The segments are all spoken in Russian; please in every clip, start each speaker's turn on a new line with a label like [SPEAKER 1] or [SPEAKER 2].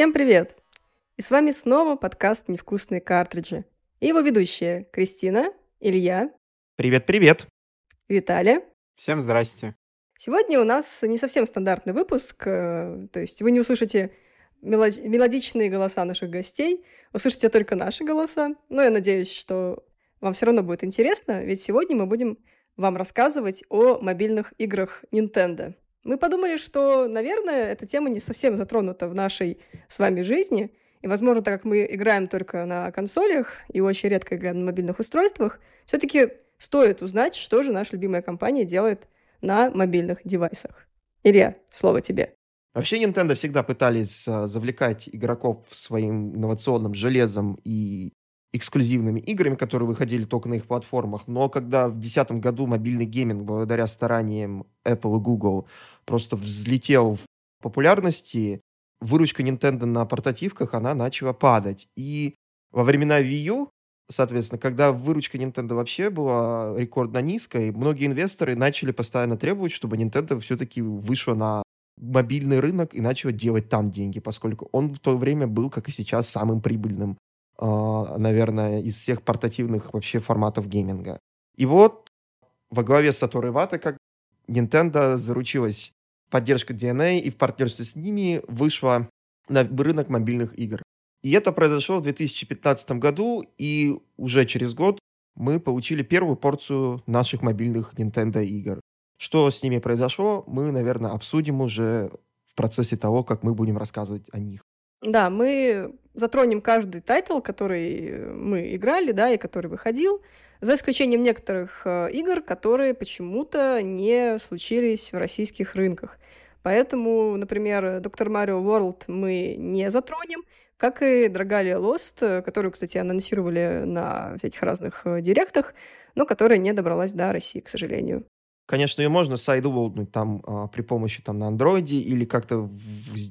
[SPEAKER 1] Всем привет! И с вами снова подкаст «Невкусные картриджи». И его ведущие Кристина, Илья.
[SPEAKER 2] Привет-привет.
[SPEAKER 1] Виталий.
[SPEAKER 3] Всем здрасте.
[SPEAKER 1] Сегодня у нас не совсем стандартный выпуск, э, то есть вы не услышите мелодичные голоса наших гостей, услышите только наши голоса. Но я надеюсь, что вам все равно будет интересно, ведь сегодня мы будем вам рассказывать о мобильных играх Nintendo. Мы подумали, что, наверное, эта тема не совсем затронута в нашей с вами жизни, и, возможно, так как мы играем только на консолях и очень редко играем на мобильных устройствах, все-таки стоит узнать, что же наша любимая компания делает на мобильных девайсах. Илья, слово тебе.
[SPEAKER 2] Вообще Nintendo всегда пытались а, завлекать игроков своим инновационным железом и эксклюзивными играми, которые выходили только на их платформах. Но когда в 2010 году мобильный гейминг, благодаря стараниям Apple и Google, просто взлетел в популярности, выручка Nintendo на портативках, она начала падать. И во времена Wii U, соответственно, когда выручка Nintendo вообще была рекордно низкой, многие инвесторы начали постоянно требовать, чтобы Nintendo все-таки вышла на мобильный рынок и начала делать там деньги, поскольку он в то время был, как и сейчас, самым прибыльным, наверное, из всех портативных вообще форматов гейминга. И вот во главе с Сатору Ивата как Nintendo заручилась поддержкой DeNA и в партнерстве с ними вышла на рынок мобильных игр. И это произошло в 2015 году, и уже через год мы получили первую порцию наших мобильных Nintendo игр. Что с ними произошло, мы, наверное, обсудим уже в процессе того, как мы будем рассказывать о них.
[SPEAKER 1] Да, мы затронем каждый title, который мы играли, да, и который выходил, за исключением некоторых э, игр, которые почему-то не случились в российских рынках. Поэтому, например, Доктор Марио World мы не затронем, как и Драгалия Lost, которую, кстати, анонсировали на всяких разных э, директах, но которая не добралась до России, к сожалению.
[SPEAKER 2] Конечно, ее можно сайдволднуть там а, при помощи там на андроиде или как-то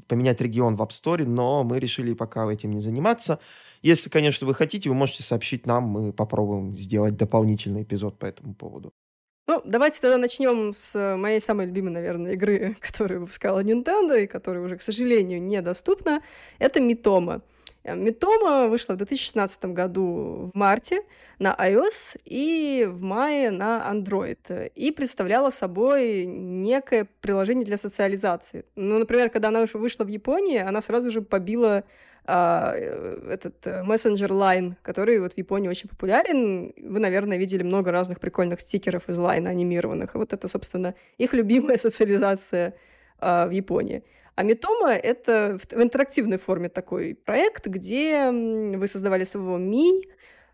[SPEAKER 2] поменять регион в App Store, но мы решили пока этим не заниматься. Если, конечно, вы хотите, вы можете сообщить нам, мы попробуем сделать дополнительный эпизод по этому поводу.
[SPEAKER 1] Ну, давайте тогда начнем с моей самой любимой, наверное, игры, которую выпускала Nintendo и которая уже, к сожалению, недоступна. Это Митома. Митома вышла в 2016 году в марте на iOS и в мае на Android. И представляла собой некое приложение для социализации. Ну, например, когда она вышла в Японии, она сразу же побила а, этот э, мессенджер Line, который вот в Японии очень популярен. Вы, наверное, видели много разных прикольных стикеров из Line анимированных. Вот это, собственно, их любимая социализация а, в Японии. А Митома — это в интерактивной форме такой проект, где вы создавали своего Ми,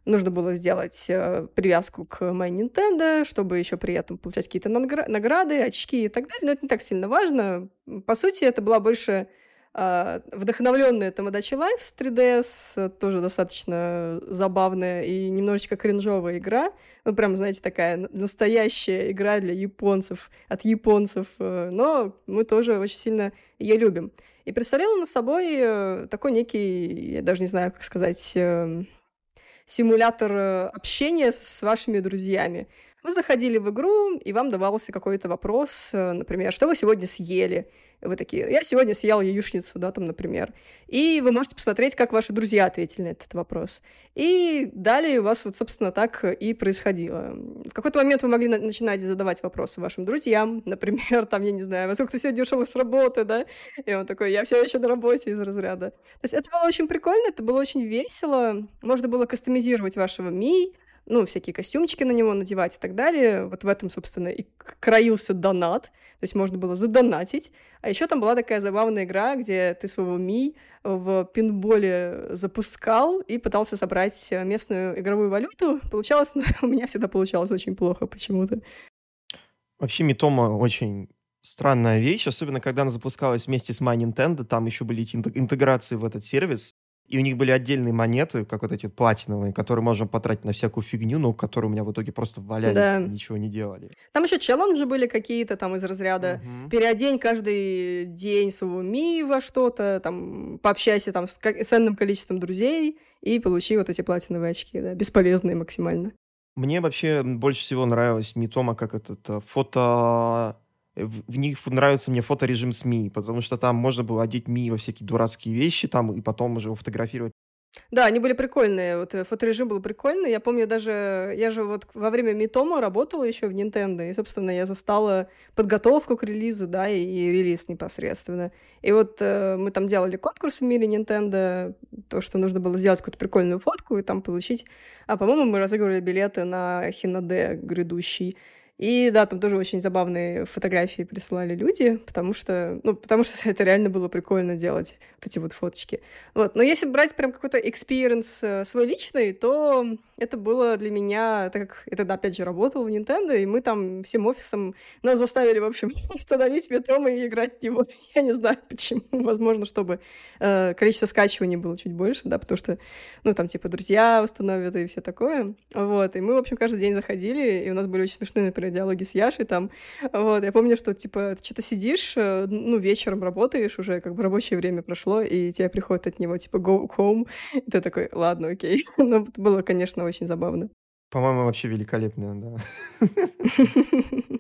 [SPEAKER 1] нужно было сделать э, привязку к My Nintendo, чтобы еще при этом получать какие-то награды, очки и так далее. Но это не так сильно важно. По сути, это была больше вдохновленная Тамадачи Life с 3DS, тоже достаточно забавная и немножечко кринжовая игра. Ну, прям, знаете, такая настоящая игра для японцев, от японцев, э, но мы тоже очень сильно ее любим. И представляла на собой э, такой некий, я даже не знаю, как сказать, эм, симулятор э, общения с вашими друзьями. Вы заходили в игру, и вам давался какой-то вопрос, например, что вы сегодня съели? Вы такие, я сегодня съел яичницу, да, там, например. И вы можете посмотреть, как ваши друзья ответили на этот вопрос. И далее у вас вот, собственно, так и происходило. В какой-то момент вы могли на- начинать задавать вопросы вашим друзьям, например, там, я не знаю, во сколько ты сегодня ушел с работы, да? И он такой, я все еще на работе из разряда. То есть это было очень прикольно, это было очень весело. Можно было кастомизировать вашего Ми, ну, всякие костюмчики на него надевать и так далее. Вот в этом, собственно, и краился донат. То есть можно было задонатить. А еще там была такая забавная игра, где ты своего Ми в пинболе запускал и пытался собрать местную игровую валюту. Получалось, но у меня всегда получалось очень плохо почему-то.
[SPEAKER 2] Вообще, Митома очень странная вещь, особенно когда она запускалась вместе с My Nintendo, там еще были эти интеграции в этот сервис, и у них были отдельные монеты, как вот эти платиновые, которые можно потратить на всякую фигню, но которые у меня в итоге просто валялись, да. ничего не делали.
[SPEAKER 1] Там еще челленджи были какие-то там из разряда угу. переодень каждый день своего Ми во что-то, там пообщайся там с ценным количеством друзей и получи вот эти платиновые очки, да, бесполезные максимально.
[SPEAKER 2] Мне вообще больше всего нравилась Митома как этот э, фото в, них нравится мне фоторежим СМИ, потому что там можно было одеть Ми во всякие дурацкие вещи там и потом уже его фотографировать
[SPEAKER 1] да, они были прикольные. Вот э, фоторежим был прикольный. Я помню даже, я же вот во время Митома работала еще в Nintendo, и, собственно, я застала подготовку к релизу, да, и, и релиз непосредственно. И вот э, мы там делали конкурс в мире Nintendo, то, что нужно было сделать какую-то прикольную фотку и там получить. А, по-моему, мы разыгрывали билеты на Хинаде грядущий. И да, там тоже очень забавные фотографии присылали люди, потому что, ну, потому что это реально было прикольно делать, вот эти вот фоточки. Вот. Но если брать прям какой-то experience э, свой личный, то это было для меня, так как я тогда, опять же, работала в Nintendo, и мы там всем офисом нас заставили, в общем, установить метрома и играть в него. Я не знаю, почему. Возможно, чтобы э, количество скачиваний было чуть больше, да, потому что, ну, там, типа, друзья установят и все такое. Вот. И мы, в общем, каждый день заходили, и у нас были очень смешные, например, диалоги с Яшей там. Вот. Я помню, что, типа, ты что-то сидишь, э, ну, вечером работаешь, уже как бы рабочее время прошло, и тебе приходит от него, типа, go home, и ты такой, ладно, окей. Но было, конечно, очень забавно.
[SPEAKER 2] По-моему, вообще великолепно, да.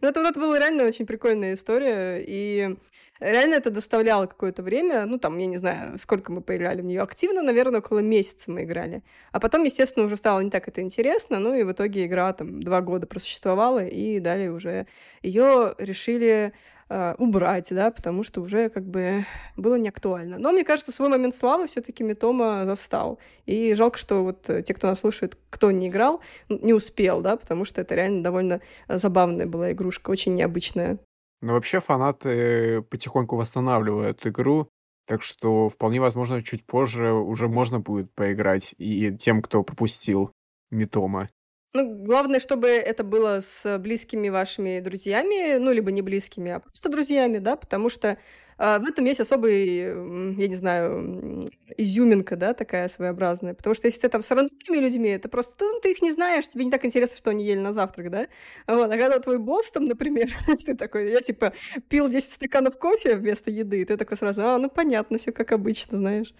[SPEAKER 1] Ну, это, это была реально очень прикольная история, и реально это доставляло какое-то время, ну, там, я не знаю, сколько мы поиграли в нее активно, наверное, около месяца мы играли. А потом, естественно, уже стало не так это интересно, ну, и в итоге игра там два года просуществовала, и далее уже ее решили э, убрать, да, потому что уже как бы было не актуально. Но мне кажется, свой момент славы все-таки Митома застал. И жалко, что вот те, кто нас слушает, кто не играл, не успел, да, потому что это реально довольно забавная была игрушка, очень необычная.
[SPEAKER 3] Ну, вообще фанаты потихоньку восстанавливают игру, так что вполне возможно, чуть позже уже можно будет поиграть и тем, кто пропустил Митома.
[SPEAKER 1] Ну, главное, чтобы это было с близкими вашими друзьями, ну, либо не близкими, а просто друзьями, да, потому что э, в этом есть особый, я не знаю, изюминка, да, такая своеобразная. Потому что если ты там с рандомными людьми, это просто, ну, ты их не знаешь, тебе не так интересно, что они ели на завтрак, да. Вот, а когда твой босс там, например, ты такой, я типа пил 10 стаканов кофе вместо еды, и ты такой сразу, а, ну, понятно, все как обычно, знаешь.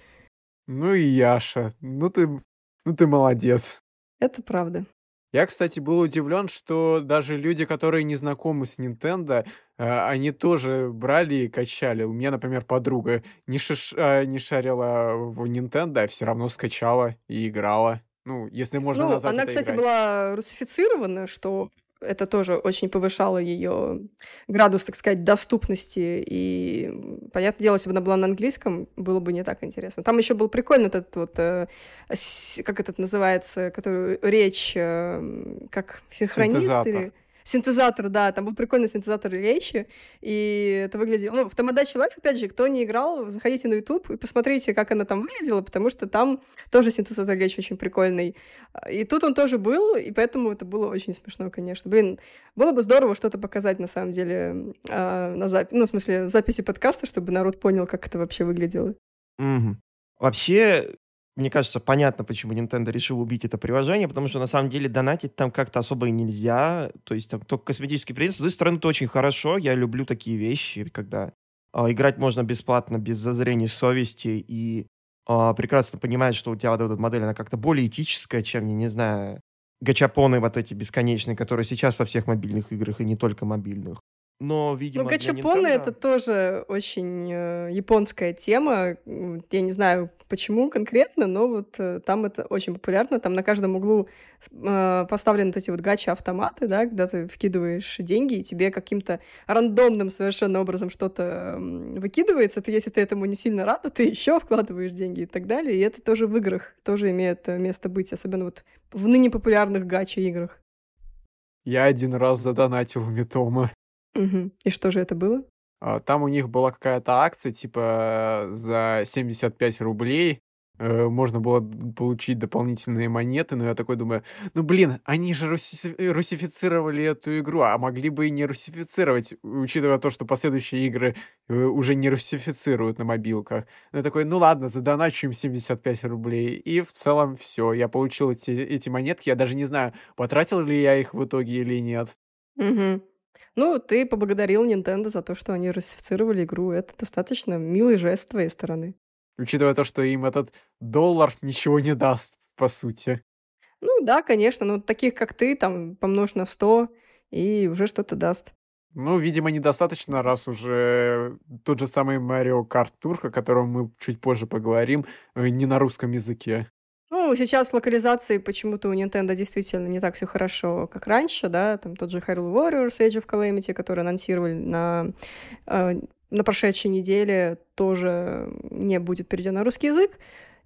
[SPEAKER 3] Ну и Яша, ну ты, ну ты молодец.
[SPEAKER 1] Это правда.
[SPEAKER 3] Я, кстати, был удивлен, что даже люди, которые не знакомы с Nintendo, а, они тоже брали и качали. У меня, например, подруга не, шиш... А, не шарила в Nintendo, а все равно скачала и играла. Ну, если можно ну, назвать
[SPEAKER 1] она,
[SPEAKER 3] это
[SPEAKER 1] кстати,
[SPEAKER 3] играть.
[SPEAKER 1] была русифицирована, что это тоже очень повышало ее градус, так сказать, доступности. И, понятное дело, если бы она была на английском, было бы не так интересно. Там еще был прикольный этот вот, э, как этот называется, который речь, э, как синхронист или синтезатор, да, там был прикольный синтезатор речи, и это выглядело... Ну, в Тамадачи Life, опять же, кто не играл, заходите на YouTube и посмотрите, как она там выглядела, потому что там тоже синтезатор речи очень прикольный. И тут он тоже был, и поэтому это было очень смешно, конечно. Блин, было бы здорово что-то показать, на самом деле, э, на записи, ну, в смысле, записи подкаста, чтобы народ понял, как это вообще выглядело.
[SPEAKER 2] Угу. Вообще, мне кажется, понятно, почему Nintendo решил убить это приложение, потому что на самом деле донатить там как-то особо и нельзя. То есть там только косметический предмет. С одной стороны, это очень хорошо. Я люблю такие вещи, когда э, играть можно бесплатно, без зазрения совести, и э, прекрасно понимать, что у тебя вот эта модель, она как-то более этическая, чем, я не знаю, гачапоны вот эти бесконечные, которые сейчас во всех мобильных играх, и не только мобильных. Но, видимо,
[SPEAKER 1] Ну, гачапоны Nintendo... это тоже очень э, японская тема. Я не знаю, почему конкретно, но вот э, там это очень популярно. Там на каждом углу э, поставлены вот эти вот гача-автоматы, да, когда ты вкидываешь деньги, и тебе каким-то рандомным совершенно образом что-то э, выкидывается. Ты, если ты этому не сильно рада, ты еще вкладываешь деньги и так далее. И это тоже в играх тоже имеет э, место быть, особенно вот в ныне популярных гача-играх.
[SPEAKER 3] Я один раз задонатил в Метома.
[SPEAKER 1] Угу. И что же это было?
[SPEAKER 3] А, там у них была какая-то акция, типа за 75 рублей э, можно было получить дополнительные монеты, но я такой думаю, ну блин, они же руси- русифицировали эту игру, а могли бы и не русифицировать, учитывая то, что последующие игры э, уже не русифицируют на мобилках. Но я такой, ну ладно, задоначу им 75 рублей, и в целом все, я получил эти, эти монетки, я даже не знаю, потратил ли я их в итоге или нет.
[SPEAKER 1] Угу. Ну, ты поблагодарил Nintendo за то, что они русифицировали игру. Это достаточно милый жест с твоей стороны.
[SPEAKER 3] Учитывая то, что им этот доллар ничего не даст, по сути.
[SPEAKER 1] Ну да, конечно, но таких, как ты, там, помножь на 100, и уже что-то даст.
[SPEAKER 3] Ну, видимо, недостаточно, раз уже тот же самый Mario Kart Tour, о котором мы чуть позже поговорим, э, не на русском языке.
[SPEAKER 1] Ну, сейчас локализации почему-то у Nintendo действительно не так все хорошо, как раньше, да, там тот же Hyrule Warriors, Age of Calamity, который анонсировали на, э, на прошедшей неделе, тоже не будет перейден на русский язык.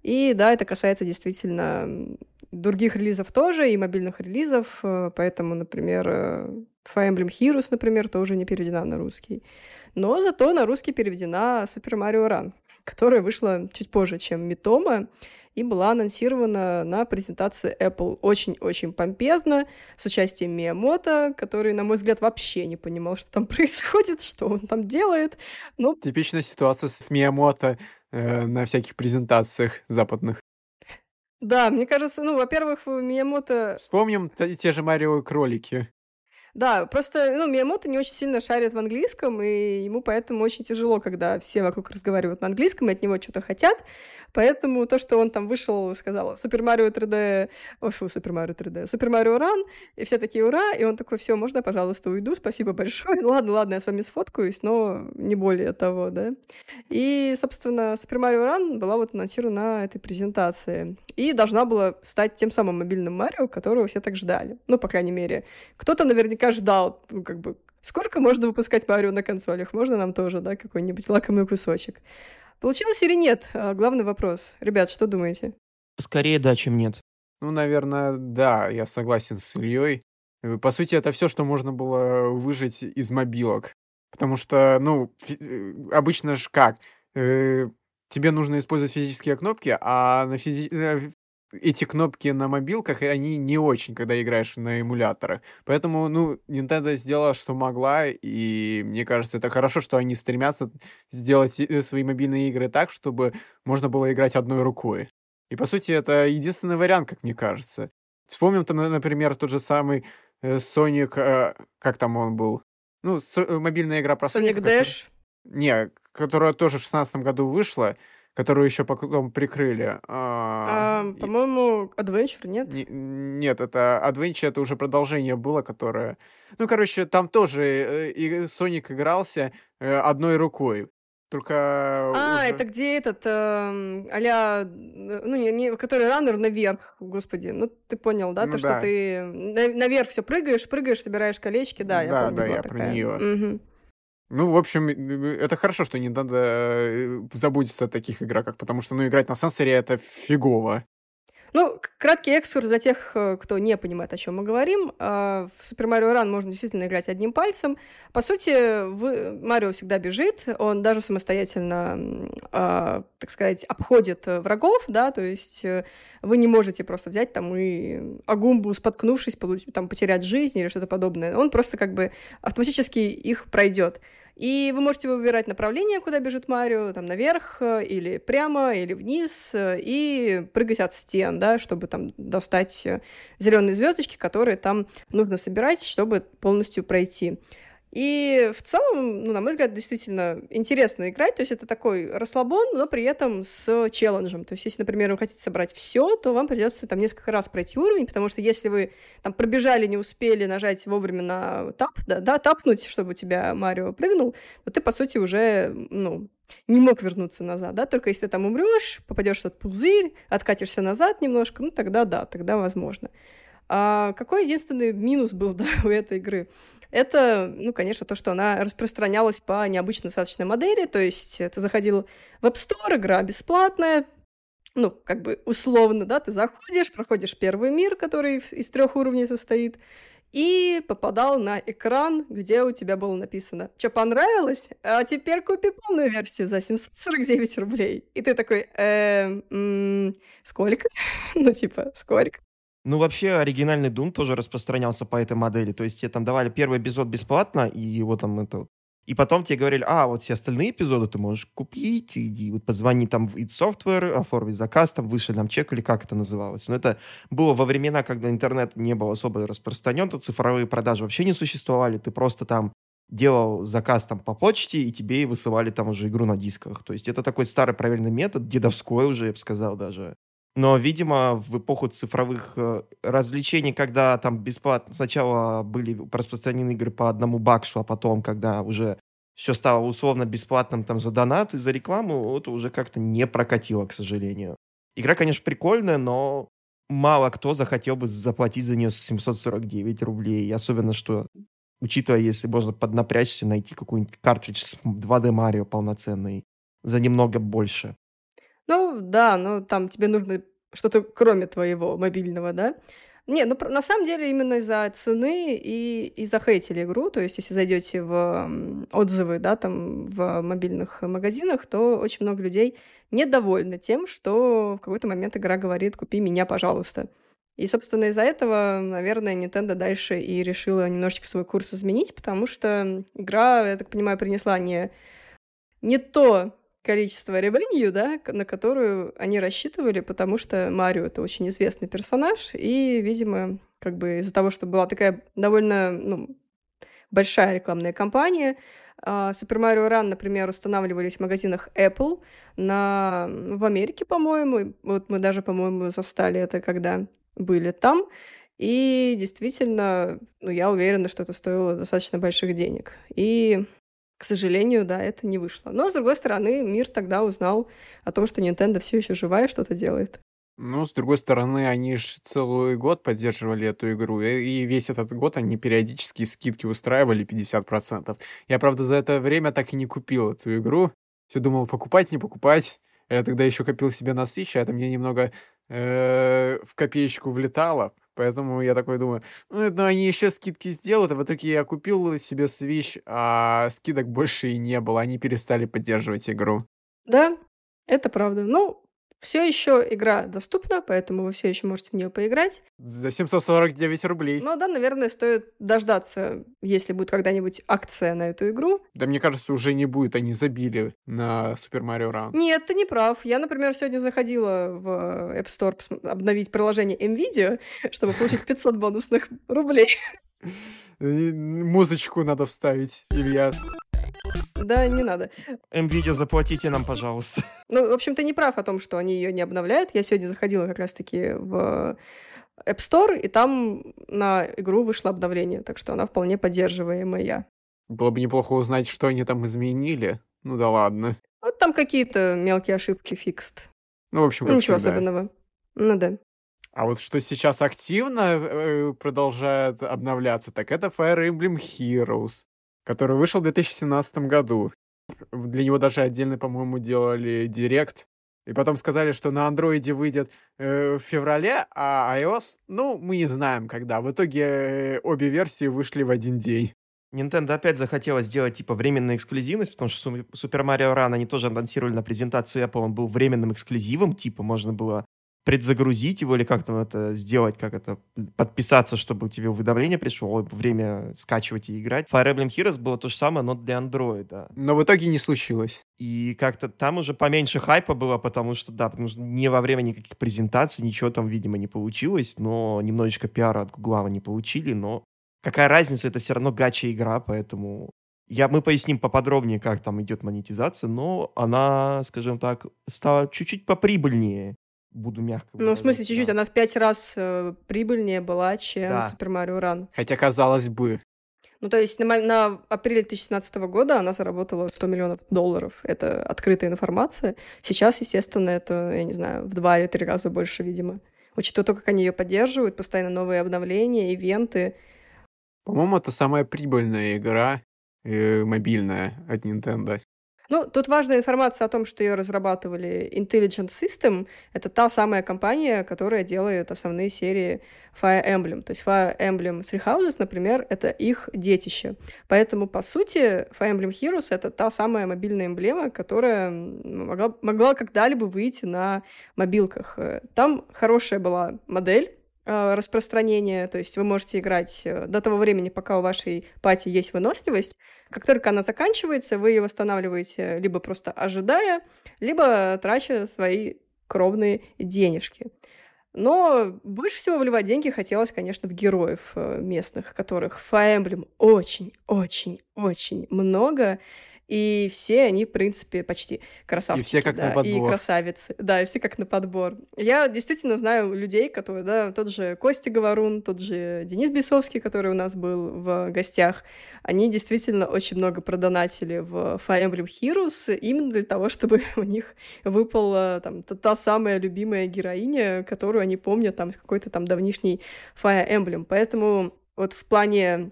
[SPEAKER 1] И да, это касается действительно других релизов тоже, и мобильных релизов, э, поэтому, например, э, Fire Emblem Heroes, например, тоже не переведена на русский. Но зато на русский переведена Super Mario Run, которая вышла чуть позже, чем Митома, и была анонсирована на презентации Apple очень-очень помпезно, с участием Миямото, который, на мой взгляд, вообще не понимал, что там происходит, что он там делает.
[SPEAKER 3] Ну, Типичная ситуация с Миямото э, на всяких презентациях западных.
[SPEAKER 1] Да, мне кажется, ну, во-первых, Миямото...
[SPEAKER 3] Вспомним те же Марио кролики.
[SPEAKER 1] Да, просто, ну, Миямото не очень сильно шарит в английском, и ему поэтому очень тяжело, когда все вокруг разговаривают на английском и от него что-то хотят. Поэтому то, что он там вышел и сказал Супер Марио 3D, ой, фу, Супер Марио 3D, Супер Марио Ран, и все такие ура, и он такой, все, можно, пожалуйста, уйду, спасибо большое. Ну, ладно, ладно, я с вами сфоткаюсь, но не более того, да. И, собственно, Супер Марио Ран была вот анонсирована на этой презентации. И должна была стать тем самым мобильным Марио, которого все так ждали. Ну, по крайней мере. Кто-то наверняка ждал, ну, как бы, сколько можно выпускать Марио на консолях? Можно нам тоже, да, какой-нибудь лакомый кусочек? Получилось или нет? А, главный вопрос. Ребят, что думаете?
[SPEAKER 2] Скорее да, чем нет.
[SPEAKER 3] Ну, наверное, да, я согласен с Ильей. Э, по сути, это все, что можно было выжить из мобилок. Потому что, ну, э, обычно же как? Э, тебе нужно использовать физические кнопки, а на физи эти кнопки на мобилках, они не очень, когда играешь на эмуляторах. Поэтому, ну, Nintendo сделала, что могла, и мне кажется, это хорошо, что они стремятся сделать э, свои мобильные игры так, чтобы можно было играть одной рукой. И, по сути, это единственный вариант, как мне кажется. Вспомним, там, например, тот же самый э, Sonic, э, как там он был? Ну, мобильная игра про
[SPEAKER 1] Sonic Sonic Dash?
[SPEAKER 3] Не, которая тоже в 2016 году вышла которую еще потом прикрыли.
[SPEAKER 1] А, а, по-моему, Adventure, нет?
[SPEAKER 3] Не, нет, это Adventure, это уже продолжение было, которое... Ну, короче, там тоже э, и Соник игрался э, одной рукой. Только
[SPEAKER 1] А, уже... это где этот, э, а ну, не, не, который раннер наверх, господи, ну, ты понял, да? Ну, То, да. что ты наверх все прыгаешь, прыгаешь, собираешь колечки, да, я
[SPEAKER 3] да,
[SPEAKER 1] помню,
[SPEAKER 3] Да, я
[SPEAKER 1] такая.
[SPEAKER 3] про нее. Угу. Ну, в общем, это хорошо, что не надо э, заботиться о таких игроках, потому что, ну, играть на сенсоре — это фигово.
[SPEAKER 1] Ну, краткий экскурс для тех, э, кто не понимает, о чем мы говорим. А, в Super Mario Run можно действительно играть одним пальцем. По сути, вы... Марио всегда бежит, он даже самостоятельно, а, так сказать, обходит э, врагов, да, то есть вы не можете просто взять там и Агумбу, споткнувшись, там, потерять жизнь или что-то подобное. Он просто как бы автоматически их пройдет. И вы можете выбирать направление, куда бежит Марио, там наверх, э, или прямо, или вниз, э, и прыгать от стен, да, чтобы там достать э, зеленые звездочки, которые там нужно собирать, чтобы полностью пройти. И в целом, ну, на мой взгляд, действительно интересно играть. То есть это такой расслабон, но при этом с челленджем. То есть если, например, вы хотите собрать все, то вам придется там несколько раз пройти уровень, потому что если вы там пробежали, не успели нажать вовремя на тап, да, да тапнуть, чтобы у тебя Марио прыгнул, то ты, по сути, уже, ну, не мог вернуться назад, да, только если ты там умрешь, попадешь в этот пузырь, откатишься назад немножко, ну, тогда да, тогда возможно. А какой единственный минус был, да, у этой игры? Это, ну, конечно, то, что она распространялась по необычной достаточной модели, то есть ты заходил в App Store, игра бесплатная, ну, как бы условно, да, ты заходишь, проходишь первый мир, который из трех уровней состоит, и попадал на экран, где у тебя было написано, что понравилось, а теперь купи полную версию за 749 рублей. И ты такой, э, сколько? ну, типа, сколько?
[SPEAKER 2] Ну, вообще, оригинальный Doom тоже распространялся по этой модели. То есть тебе там давали первый эпизод бесплатно, и его там это... И потом тебе говорили, а, вот все остальные эпизоды ты можешь купить, иди вот позвони там в id Software, оформи заказ, там вышли нам чек, или как это называлось. Но это было во времена, когда интернет не был особо распространен, то цифровые продажи вообще не существовали, ты просто там делал заказ там по почте, и тебе высылали там уже игру на дисках. То есть это такой старый проверенный метод, дедовской уже, я бы сказал даже. Но, видимо, в эпоху цифровых э, развлечений, когда там бесплатно сначала были распространены игры по одному баксу, а потом, когда уже все стало условно бесплатным там за донат и за рекламу, это уже как-то не прокатило, к сожалению. Игра, конечно, прикольная, но мало кто захотел бы заплатить за нее 749 рублей. Особенно, что, учитывая, если можно поднапрячься, найти какой-нибудь картридж с 2D Марио полноценный за немного больше.
[SPEAKER 1] Ну, да, но там тебе нужно что-то кроме твоего мобильного, да? Не, ну на самом деле именно из-за цены и, и захейтили игру. То есть, если зайдете в отзывы, да, там в мобильных магазинах, то очень много людей недовольны тем, что в какой-то момент игра говорит «купи меня, пожалуйста». И, собственно, из-за этого, наверное, Nintendo дальше и решила немножечко свой курс изменить, потому что игра, я так понимаю, принесла не, не то количество ревенью, да, на которую они рассчитывали, потому что Марио — это очень известный персонаж, и, видимо, как бы из-за того, что была такая довольно, ну, большая рекламная кампания, Super Mario Run, например, устанавливались в магазинах Apple на... в Америке, по-моему. Вот мы даже, по-моему, застали это, когда были там. И действительно, ну, я уверена, что это стоило достаточно больших денег. И к сожалению, да, это не вышло. Но, с другой стороны, мир тогда узнал о том, что Nintendo все еще живая что-то делает.
[SPEAKER 3] Ну, с другой стороны, они же целый год поддерживали эту игру, и весь этот год они периодически скидки устраивали 50%. Я, правда, за это время так и не купил эту игру. Все думал, покупать, не покупать. Я тогда еще копил себе на Switch, а это мне немного э, в копеечку влетало. Поэтому я такой думаю, ну, ну они еще скидки сделают, а в итоге я купил себе Switch, а скидок больше и не было, они перестали поддерживать игру.
[SPEAKER 1] Да, это правда. Ну, все еще игра доступна, поэтому вы все еще можете в нее поиграть.
[SPEAKER 3] За 749 рублей.
[SPEAKER 1] Ну да, наверное, стоит дождаться, если будет когда-нибудь акция на эту игру.
[SPEAKER 3] Да, мне кажется, уже не будет, они забили на Super Mario Run.
[SPEAKER 1] Нет, ты не прав. Я, например, сегодня заходила в App Store обновить приложение NVIDIA, чтобы получить 500 бонусных рублей.
[SPEAKER 3] Музычку надо вставить, Илья.
[SPEAKER 1] Да, не надо.
[SPEAKER 2] М-видео заплатите нам, пожалуйста.
[SPEAKER 1] Ну, в общем, ты не прав о том, что они ее не обновляют. Я сегодня заходила как раз-таки в App Store, и там на игру вышло обновление, так что она вполне поддерживаемая.
[SPEAKER 3] Было бы неплохо узнать, что они там изменили. Ну да ладно.
[SPEAKER 1] Вот там какие-то мелкие ошибки фикст.
[SPEAKER 3] Ну, в общем, как
[SPEAKER 1] Ничего
[SPEAKER 3] всегда.
[SPEAKER 1] особенного. Ну да.
[SPEAKER 3] А вот что сейчас активно э, продолжает обновляться, так это Fire Emblem Heroes который вышел в 2017 году. Для него даже отдельно, по-моему, делали директ. И потом сказали, что на андроиде выйдет э, в феврале, а iOS, ну, мы не знаем когда. В итоге обе версии вышли в один день.
[SPEAKER 2] Nintendo опять захотела сделать типа временную эксклюзивность, потому что Super Mario Run они тоже анонсировали на презентации Apple, он был временным эксклюзивом, типа можно было предзагрузить его или как там это сделать, как это подписаться, чтобы тебе уведомление пришло, время скачивать и играть. Fire Emblem Heroes было то же самое, но для андроида.
[SPEAKER 3] Но в итоге не случилось.
[SPEAKER 2] И как-то там уже поменьше хайпа было, потому что, да, потому что не во время никаких презентаций ничего там, видимо, не получилось, но немножечко пиара от Гугла не получили, но какая разница, это все равно гача-игра, поэтому я, мы поясним поподробнее, как там идет монетизация, но она, скажем так, стала чуть-чуть поприбыльнее буду мягко
[SPEAKER 1] Ну, в смысле, чуть-чуть. Да. Она в пять раз э, прибыльнее была, чем да. Super Mario Run.
[SPEAKER 3] Хотя, казалось бы.
[SPEAKER 1] Ну, то есть на, на апреле 2017 года она заработала 100 миллионов долларов. Это открытая информация. Сейчас, естественно, это, я не знаю, в два или три раза больше, видимо. Учитывая то, как они ее поддерживают, постоянно новые обновления, ивенты.
[SPEAKER 3] По-моему, это самая прибыльная игра э, мобильная от Nintendo.
[SPEAKER 1] Ну, тут важная информация о том, что ее разрабатывали Intelligent System. Это та самая компания, которая делает основные серии Fire Emblem. То есть Fire Emblem Three Houses, например, это их детище. Поэтому, по сути, Fire Emblem Heroes — это та самая мобильная эмблема, которая могла, могла когда-либо выйти на мобилках. Там хорошая была модель, э, распространения, то есть вы можете играть э, до того времени, пока у вашей пати есть выносливость, как только она заканчивается, вы ее восстанавливаете либо просто ожидая, либо трача свои кровные денежки. Но больше всего вливать деньги хотелось, конечно, в героев э, местных, которых в Fire Emblem очень-очень-очень много. И все они, в принципе, почти красавчики.
[SPEAKER 3] И все как
[SPEAKER 1] да,
[SPEAKER 3] на подбор.
[SPEAKER 1] И красавицы. Да, и все как на подбор. Я действительно знаю людей, которые, да, тот же Костя Говорун, тот же Денис Бесовский, который у нас был в гостях, они действительно очень много продонатили в Fire Emblem Heroes именно для того, чтобы у них выпала там та, та самая любимая героиня, которую они помнят там с какой-то там давнишней Fire Emblem. Поэтому вот в плане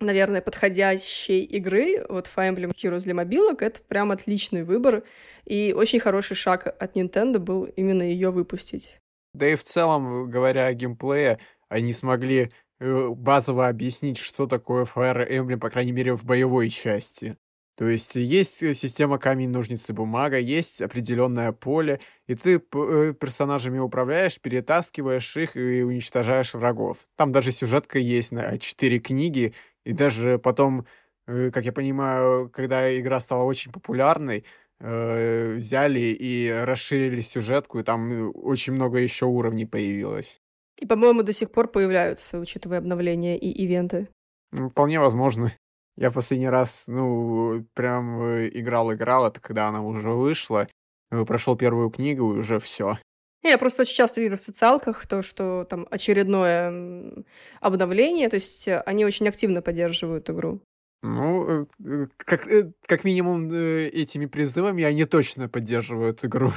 [SPEAKER 1] наверное, подходящей игры, вот Fire Emblem Heroes для мобилок, это прям отличный выбор, и очень хороший шаг от Nintendo был именно ее выпустить.
[SPEAKER 3] Да и в целом, говоря о геймплее, они смогли э, базово объяснить, что такое Fire Emblem, по крайней мере, в боевой части. То есть есть э, система камень, ножницы, бумага, есть определенное поле, и ты э, персонажами управляешь, перетаскиваешь их и уничтожаешь врагов. Там даже сюжетка есть на четыре книги, и даже потом, э, как я понимаю, когда игра стала очень популярной, э, взяли и расширили сюжетку, и там э, очень много еще уровней появилось.
[SPEAKER 1] И, по-моему, до сих пор появляются, учитывая обновления и ивенты.
[SPEAKER 3] Ну, вполне возможно. Я последний раз, ну, прям играл-играл, это когда она уже вышла, прошел первую книгу, и уже все.
[SPEAKER 1] Я просто очень часто вижу в социалках то, что там очередное обновление, то есть э, они очень активно поддерживают игру.
[SPEAKER 3] Ну, э, как, э, как минимум этими призывами они точно поддерживают игру.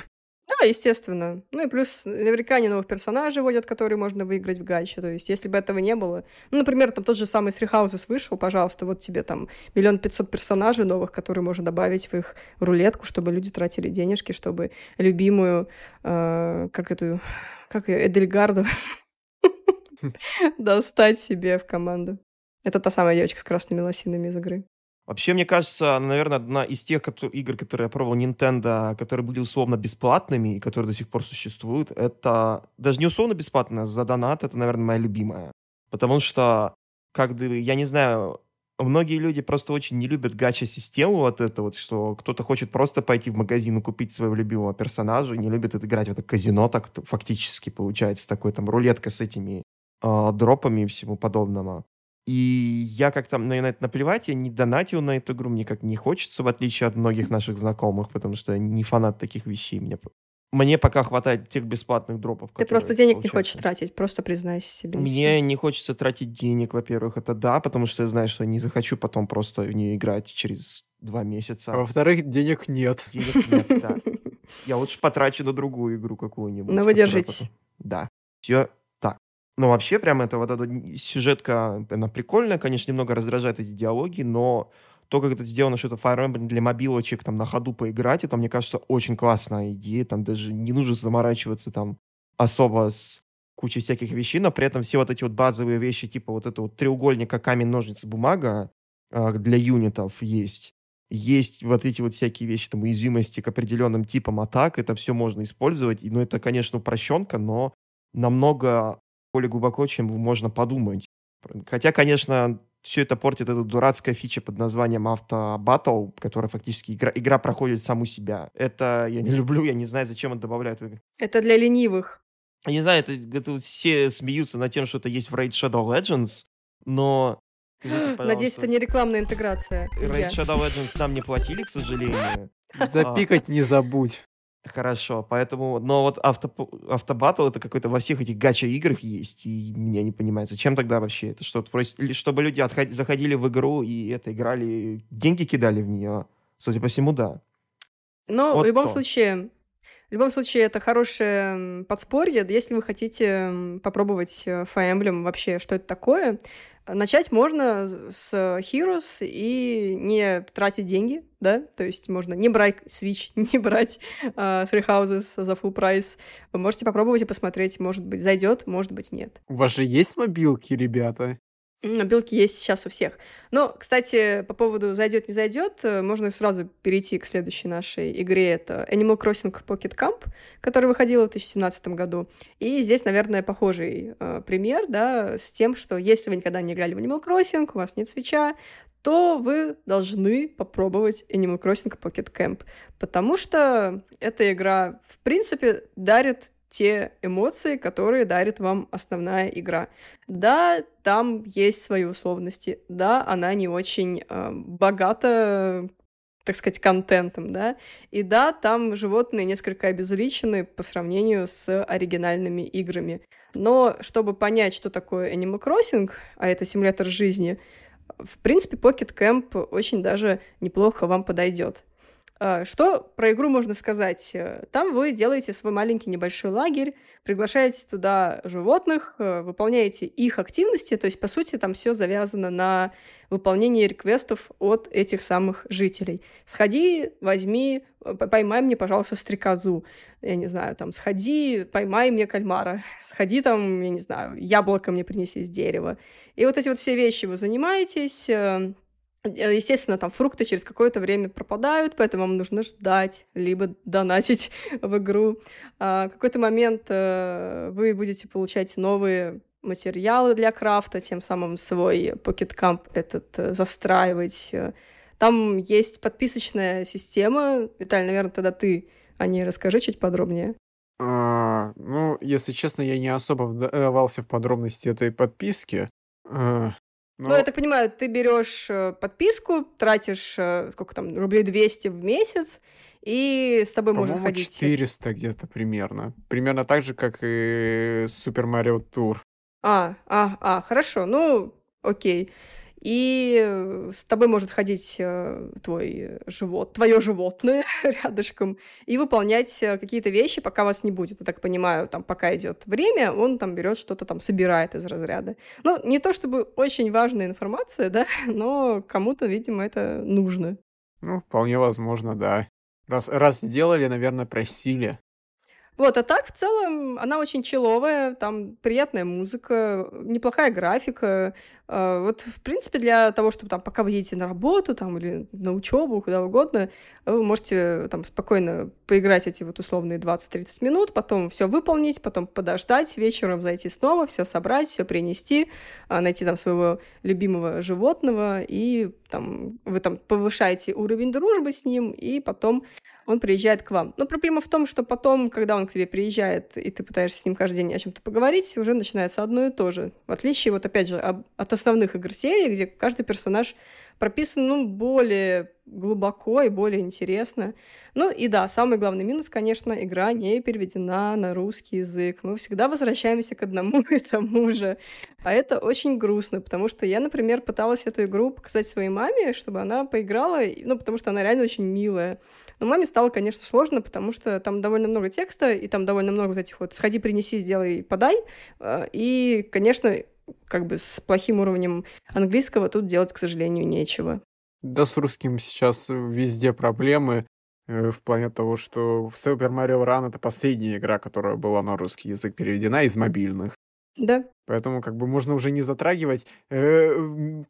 [SPEAKER 1] Да, естественно. Ну и плюс наверняка они новых персонажей вводят, которые можно выиграть в гаче. То есть если бы этого не было... Ну, например, там тот же самый Houses вышел, пожалуйста, вот тебе там миллион пятьсот персонажей новых, которые можно добавить в их рулетку, чтобы люди тратили денежки, чтобы любимую, э, как эту, как ее, Эдельгарду достать себе в команду. Это та самая девочка с красными лосинами из игры.
[SPEAKER 2] Вообще, мне кажется, наверное, одна из тех игр, которые я пробовал Nintendo, которые были условно бесплатными и которые до сих пор существуют, это даже не условно бесплатно, а за донат, это, наверное, моя любимая. Потому что, как бы, я не знаю, многие люди просто очень не любят гача-систему вот это вот, что кто-то хочет просто пойти в магазин и купить своего любимого персонажа, не любит играть в это казино, так фактически получается, такой там рулетка с этими э, дропами и всему подобного. И я как-то, на это наплевать, я не донатил на эту игру, мне как не хочется, в отличие от многих наших знакомых, потому что я не фанат таких вещей. Мне, мне пока хватает тех бесплатных дропов,
[SPEAKER 1] Ты просто денег получаются. не хочешь тратить, просто признайся себе.
[SPEAKER 2] Мне не хочется тратить денег, во-первых, это да, потому что я знаю, что я не захочу потом просто в нее играть через два месяца.
[SPEAKER 3] А во-вторых, денег нет.
[SPEAKER 2] Денег нет, да. Я лучше потрачу на другую игру какую-нибудь.
[SPEAKER 1] Ну, вы держитесь.
[SPEAKER 2] Да. Все ну, вообще, прям это вот эта сюжетка, она прикольная, конечно, немного раздражает эти диалоги, но то, как это сделано, что это Fire Emblem для мобилочек, там, на ходу поиграть, это, мне кажется, очень классная идея, там даже не нужно заморачиваться там особо с кучей всяких вещей, но при этом все вот эти вот базовые вещи, типа вот это вот треугольника камень, ножницы, бумага э, для юнитов есть. Есть вот эти вот всякие вещи, там, уязвимости к определенным типам атак, это все можно использовать. И, ну, это, конечно, упрощенка, но намного более глубоко, чем можно подумать. Хотя, конечно, все это портит эта дурацкая фича под названием автобаттл, которая фактически игра, игра проходит саму себя. Это я не люблю, я не знаю, зачем это добавляют в игры.
[SPEAKER 1] Это для ленивых.
[SPEAKER 2] Я не знаю, это, это все смеются над тем, что это есть в Raid Shadow Legends, но...
[SPEAKER 1] Скажите, Надеюсь, это не рекламная интеграция.
[SPEAKER 2] Raid Shadow Legends нам не платили, к сожалению.
[SPEAKER 3] Запикать не забудь.
[SPEAKER 2] Хорошо, поэтому, но вот авто, автобаттл это какой-то во всех этих гача-играх есть, и меня не понимает, зачем тогда вообще это что то чтобы люди отход, заходили в игру и это играли, деньги кидали в нее, судя по всему, да.
[SPEAKER 1] Но вот в любом то. случае, в любом случае, это хорошее подспорье. Если вы хотите попробовать э, Fire Emblem вообще, что это такое, Начать можно с Heroes и не тратить деньги, да, то есть можно не брать Switch, не брать uh, Three Houses за full прайс. Вы можете попробовать и посмотреть, может быть, зайдет, может быть, нет.
[SPEAKER 3] У вас же есть мобилки, ребята?
[SPEAKER 1] Мобилки есть сейчас у всех. Но, кстати, по поводу зайдет, не зайдет, э, можно сразу перейти к следующей нашей игре. Это Animal Crossing Pocket Camp, который выходил в 2017 году. И здесь, наверное, похожий э, пример, да, с тем, что если вы никогда не играли в Animal Crossing, у вас нет свеча, то вы должны попробовать Animal Crossing Pocket Camp, потому что эта игра, в принципе, дарит те эмоции, которые дарит вам основная игра. Да, там есть свои условности. Да, она не очень э, богата так сказать, контентом, да. И да, там животные несколько обезличены по сравнению с оригинальными играми. Но чтобы понять, что такое Animal Crossing, а это симулятор жизни, в принципе, Pocket Camp очень даже неплохо вам подойдет. А, что про игру можно сказать? Там вы делаете свой маленький небольшой лагерь, приглашаете туда животных, э, выполняете их активности, то есть, по сути, там все завязано на выполнении реквестов от этих самых жителей. Сходи, возьми, поймай мне, пожалуйста, стрекозу. Я не знаю, там, сходи, поймай мне кальмара. Сходи там, я не знаю, яблоко мне принеси с дерева. И вот эти вот все вещи вы занимаетесь, э, Э, естественно, там фрукты через какое-то время пропадают, поэтому вам нужно ждать, либо донатить в игру. А, в какой-то момент э, вы будете получать новые материалы для крафта, тем самым свой Camp этот э, застраивать. Там есть подписочная система. Виталий, наверное, тогда ты о ней расскажи чуть подробнее.
[SPEAKER 3] А, ну, если честно, я не особо вдавался в подробности этой подписки.
[SPEAKER 1] Ну, ну, я так понимаю, ты берешь э, подписку, тратишь, э, сколько там, рублей 200 в месяц, и с тобой может ходить...
[SPEAKER 3] 400 где-то примерно. Примерно так же, как и Super Mario Tour.
[SPEAKER 1] А, а, а, хорошо, ну, окей и с тобой может ходить э, твой живот, твое животное рядышком и выполнять э, какие-то вещи, пока вас не будет. Я так понимаю, там, пока идет время, он там берет что-то там, собирает из разряда. Ну, не то чтобы очень важная информация, да, но кому-то, видимо, это нужно.
[SPEAKER 3] Ну, вполне возможно, да. Раз, раз сделали, наверное, просили.
[SPEAKER 1] Вот, а так, в целом, она очень человая, там приятная музыка, неплохая графика. А, вот, в принципе, для того, чтобы там, пока вы едете на работу там, или на учебу, куда угодно, вы можете там спокойно поиграть эти вот условные 20-30 минут, потом все выполнить, потом подождать, вечером зайти снова, все собрать, все принести, а, найти там своего любимого животного, и там вы там повышаете уровень дружбы с ним, и потом он приезжает к вам. Но проблема в том, что потом, когда он к тебе приезжает, и ты пытаешься с ним каждый день о чем-то поговорить, уже начинается одно и то же. В отличие, вот опять же, от основных игр серии, где каждый персонаж прописан, ну, более глубоко и более интересно. Ну и да, самый главный минус, конечно, игра не переведена на русский язык. Мы всегда возвращаемся к одному и тому же. А это очень грустно, потому что я, например, пыталась эту игру показать своей маме, чтобы она поиграла, ну, потому что она реально очень милая. Но маме стало, конечно, сложно, потому что там довольно много текста, и там довольно много вот этих вот «сходи, принеси, сделай, подай». А, и, конечно, как бы с плохим уровнем английского тут делать, к сожалению, нечего.
[SPEAKER 3] Да, с русским сейчас везде проблемы э, в плане того, что в Super Mario Run это последняя игра, которая была на русский язык переведена из мобильных.
[SPEAKER 1] Да.
[SPEAKER 3] Поэтому как бы можно уже не затрагивать. Э,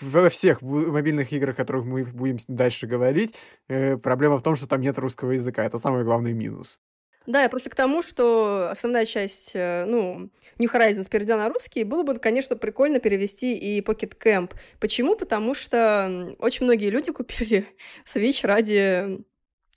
[SPEAKER 3] во всех мобильных играх, о которых мы будем дальше говорить, э, проблема в том, что там нет русского языка. Это самый главный минус.
[SPEAKER 1] Да, я просто к тому, что основная часть, э, ну, New Horizons переведена на русский, было бы, конечно, прикольно перевести и Pocket Camp. Почему? Потому что очень многие люди купили Switch ради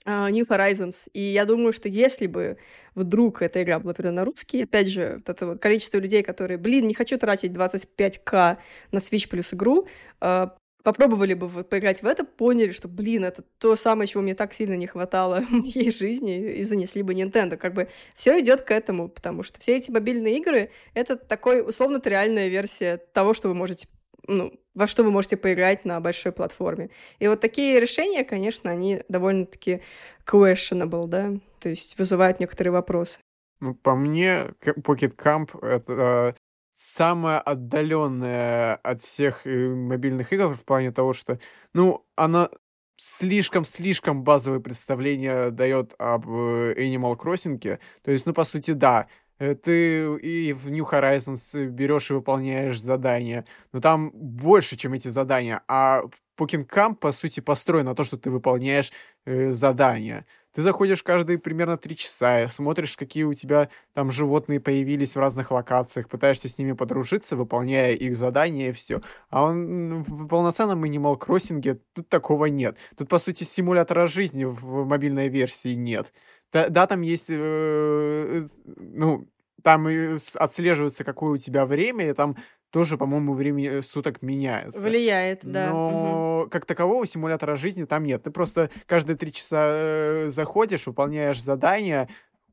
[SPEAKER 1] uh, New Horizons. И я думаю, что если бы вдруг эта игра была переведена на русский, опять же, вот это вот количество людей, которые, блин, не хочу тратить 25к на Switch плюс игру, uh, попробовали бы поиграть в это, поняли, что, блин, это то самое, чего мне так сильно не хватало в моей жизни, и занесли бы Nintendo. Как бы все идет к этому, потому что все эти мобильные игры — это такой условно-реальная версия того, что вы можете ну, во что вы можете поиграть на большой платформе. И вот такие решения, конечно, они довольно-таки questionable, да, то есть вызывают некоторые вопросы.
[SPEAKER 3] Ну, по мне, Pocket Camp — это самая отдаленная от всех э, мобильных игр в плане того, что, ну, она слишком-слишком базовое представление дает об э, Animal Crossing. То есть, ну, по сути, да, э, ты и в New Horizons берешь и выполняешь задания, но там больше, чем эти задания, а Camp, по сути, построен на то, что ты выполняешь э, задания. Ты заходишь каждые примерно три часа, смотришь, какие у тебя там животные появились в разных локациях, пытаешься с ними подружиться, выполняя их задания и все. А он в полноценном Animal Crossing тут такого нет. Тут, по сути, симулятора жизни в мобильной версии нет. Да, да там есть, э, ну, там отслеживается, какое у тебя время, и там тоже, по-моему, время суток меняется.
[SPEAKER 1] Влияет, да.
[SPEAKER 3] Но
[SPEAKER 1] Мгм.
[SPEAKER 3] как такового симулятора жизни там нет. Ты просто каждые три часа э, заходишь, выполняешь задания.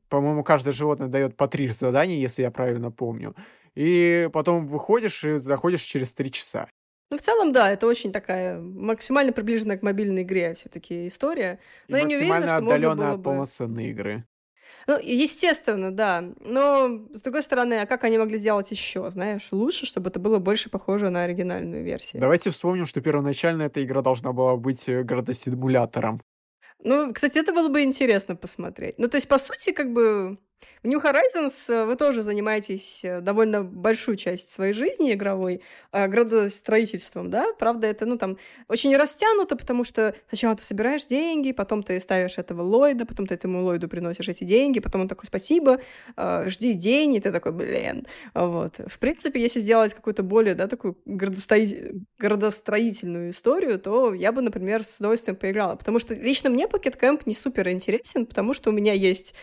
[SPEAKER 3] По-моему, каждое животное дает по три задания, если я правильно помню. И потом выходишь и заходишь через три часа.
[SPEAKER 1] Ну, в целом, да, это очень такая максимально приближенная к мобильной игре все-таки история. Но
[SPEAKER 3] и
[SPEAKER 1] я не уверена, что можно было
[SPEAKER 3] от
[SPEAKER 1] бы...
[SPEAKER 3] полноценной игры.
[SPEAKER 1] Ну, естественно, да. Но, с другой стороны, а как они могли сделать еще, знаешь? Лучше, чтобы это было больше похоже на оригинальную версию.
[SPEAKER 3] Давайте вспомним, что первоначально эта игра должна была быть э, градосимулятором.
[SPEAKER 1] Ну, кстати, это было бы интересно посмотреть. Ну, то есть, по сути, как бы в New Horizons э, вы тоже занимаетесь э, довольно большую часть своей жизни игровой э, градостроительством, да? Правда, это, ну, там, очень растянуто, потому что сначала ты собираешь деньги, потом ты ставишь этого Ллойда, потом ты этому Ллойду приносишь эти деньги, потом он такой, спасибо, жди день, и ты такой, блин. Вот. В принципе, если сделать какую-то более, да, такую градострои- градостроительную историю, то я бы, например, с удовольствием поиграла. Потому что лично мне Pocket Camp не супер интересен, потому что у меня есть,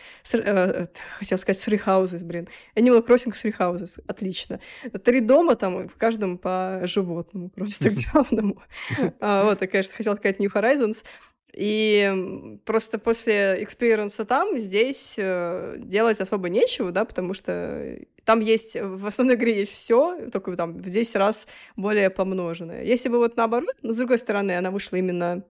[SPEAKER 1] хотел сказать, Three Houses, блин. Animal Crossing Three Houses, отлично. Три дома там, в каждом по животному просто главному. А, Вот, я, конечно, хотела сказать New Horizons. И просто после experience а там здесь э, делать особо нечего, да, потому что там есть, в основной игре есть все, только там в 10 раз более помноженное. Если бы вот наоборот, но с другой стороны, она вышла именно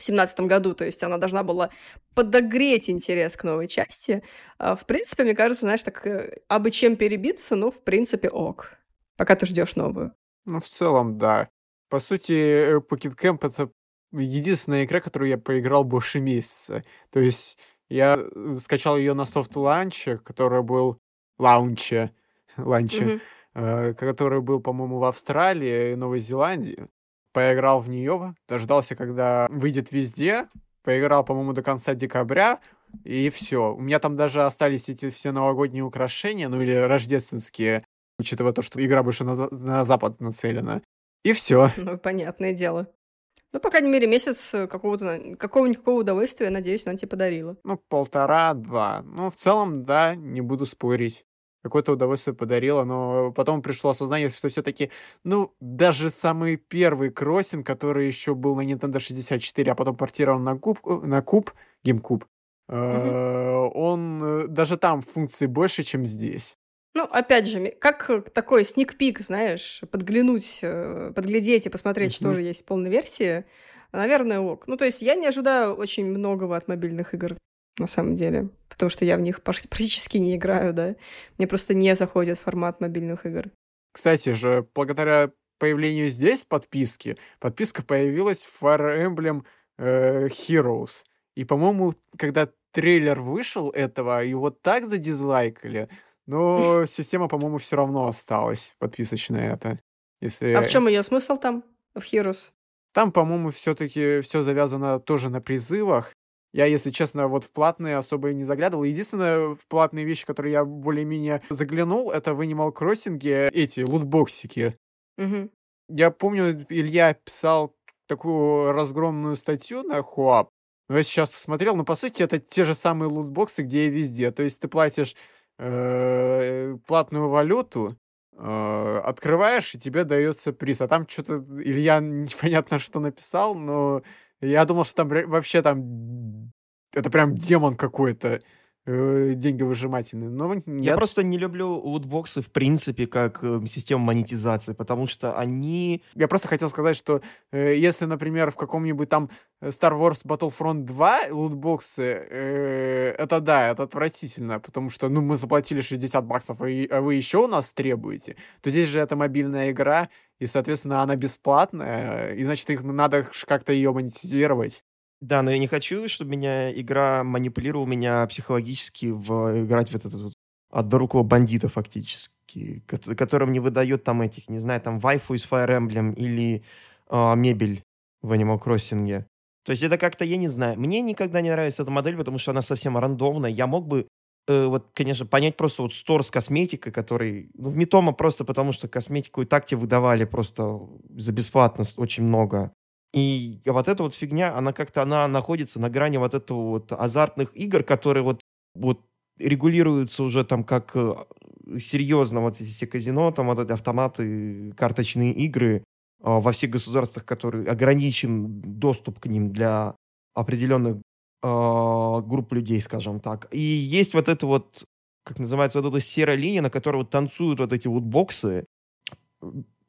[SPEAKER 1] в семнадцатом году, то есть она должна была подогреть интерес к новой части. А, В принципе, мне кажется, знаешь, так э, абы чем перебиться, ну, в принципе, ок. Пока ты ждешь новую.
[SPEAKER 3] Ну, в целом, да. По сути, э, Pocket Camp это единственная игра, которую я поиграл больше месяца. То есть я э, скачал ее на софт ланче, который был лаунче, ланче, э, который был, по-моему, в Австралии и Новой Зеландии. Поиграл в нее, дождался, когда выйдет везде. Поиграл, по-моему, до конца декабря. И все. У меня там даже остались эти все новогодние украшения, ну или рождественские, учитывая то, что игра больше на, за- на запад нацелена. И все.
[SPEAKER 1] Ну, понятное дело. Ну, по крайней мере, месяц э, какого-то какого-никакого удовольствия, я надеюсь, она тебе подарила.
[SPEAKER 3] Ну, полтора-два. Ну, в целом, да, не буду спорить. Какое-то удовольствие подарило, но потом пришло осознание, что все-таки, ну, даже самый первый кроссинг, который еще был на Nintendo 64, а потом портирован на куб, э, на куб, GameCube, э, он э, даже там функций больше, чем здесь.
[SPEAKER 1] Ну, опять же, как э, такой сник-пик, знаешь, подглянуть, э, подглядеть и посмотреть, что же есть в полной версии, наверное, ок. Ну, то есть я не ожидаю очень многого от мобильных игр, на самом деле, потому что я в них практически не играю, да. Мне просто не заходит формат мобильных игр.
[SPEAKER 3] Кстати же, благодаря появлению здесь подписки, подписка появилась в Fire Emblem э, Heroes. И, по-моему, когда трейлер вышел этого, его так задизлайкали, но система, по-моему, все равно осталась подписочная это. Если...
[SPEAKER 1] А в чем ее смысл там, в Heroes?
[SPEAKER 3] Там, по-моему, все-таки все завязано тоже на призывах. Я, если честно, вот в платные особо и не заглядывал. Единственное, в платные вещи, которые я более-менее заглянул, это в Animal Crossing эти лутбоксики.
[SPEAKER 1] Мгм.
[SPEAKER 3] Я помню, Илья писал такую разгромную статью на Хуап. Но я сейчас посмотрел, но по сути это те же самые лутбоксы, где и везде. То есть ты платишь э, платную валюту, э, открываешь, и тебе дается приз. А там что-то Илья непонятно что написал, но я думал, что там вообще там это прям демон какой-то э, деньговыжимательный. Но
[SPEAKER 2] Я
[SPEAKER 3] нет.
[SPEAKER 2] просто не люблю лутбоксы в принципе как э, систему монетизации, потому что они...
[SPEAKER 3] Я просто хотел сказать, что э, если, например, в каком-нибудь там э, Star Wars Battlefront 2 лутбоксы, э, это да, это отвратительно, потому что, ну, мы заплатили 60 баксов, а, и- а вы еще у нас требуете, то здесь же это мобильная игра, и, соответственно, она бесплатная, и, значит, их надо как-то ее монетизировать.
[SPEAKER 2] Да, но я не хочу, чтобы меня игра манипулировала меня психологически в играть в этот вот однорукого бандита фактически, кот- которым не выдает там этих, не знаю, там вайфу из Fire Emblem или а, мебель в Animal Crossing. То есть это как-то, я не знаю, мне никогда не нравится эта модель, потому что она совсем рандомная. Я мог бы, э, вот, конечно, понять просто вот стор с косметикой, который, ну, в Митома просто потому, что косметику и так тебе выдавали просто за бесплатно очень много. И вот эта вот фигня, она как-то, она находится на грани вот этого вот азартных игр, которые вот, вот регулируются уже там как э, серьезно вот эти все казино, там вот эти автоматы, карточные игры а, во всех государствах, которые ограничен доступ к ним для определенных э, групп людей, скажем так. И есть вот это вот, как называется, вот эта серая линия, на которой вот танцуют вот эти вот боксы,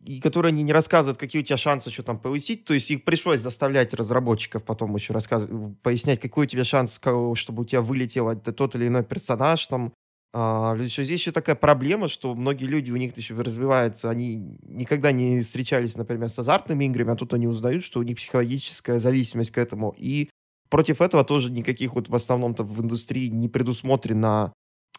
[SPEAKER 2] и которые они не рассказывают, какие у тебя шансы что там повысить. То есть их пришлось заставлять разработчиков потом еще рассказывать, пояснять, какой у тебя шанс, чтобы у тебя вылетел тот или иной персонаж там. А, еще, здесь еще такая проблема, что многие люди, у них еще развивается, они никогда не встречались, например, с азартными играми, а тут они узнают, что у них психологическая зависимость к этому. И против этого тоже никаких вот в основном-то в индустрии не предусмотрено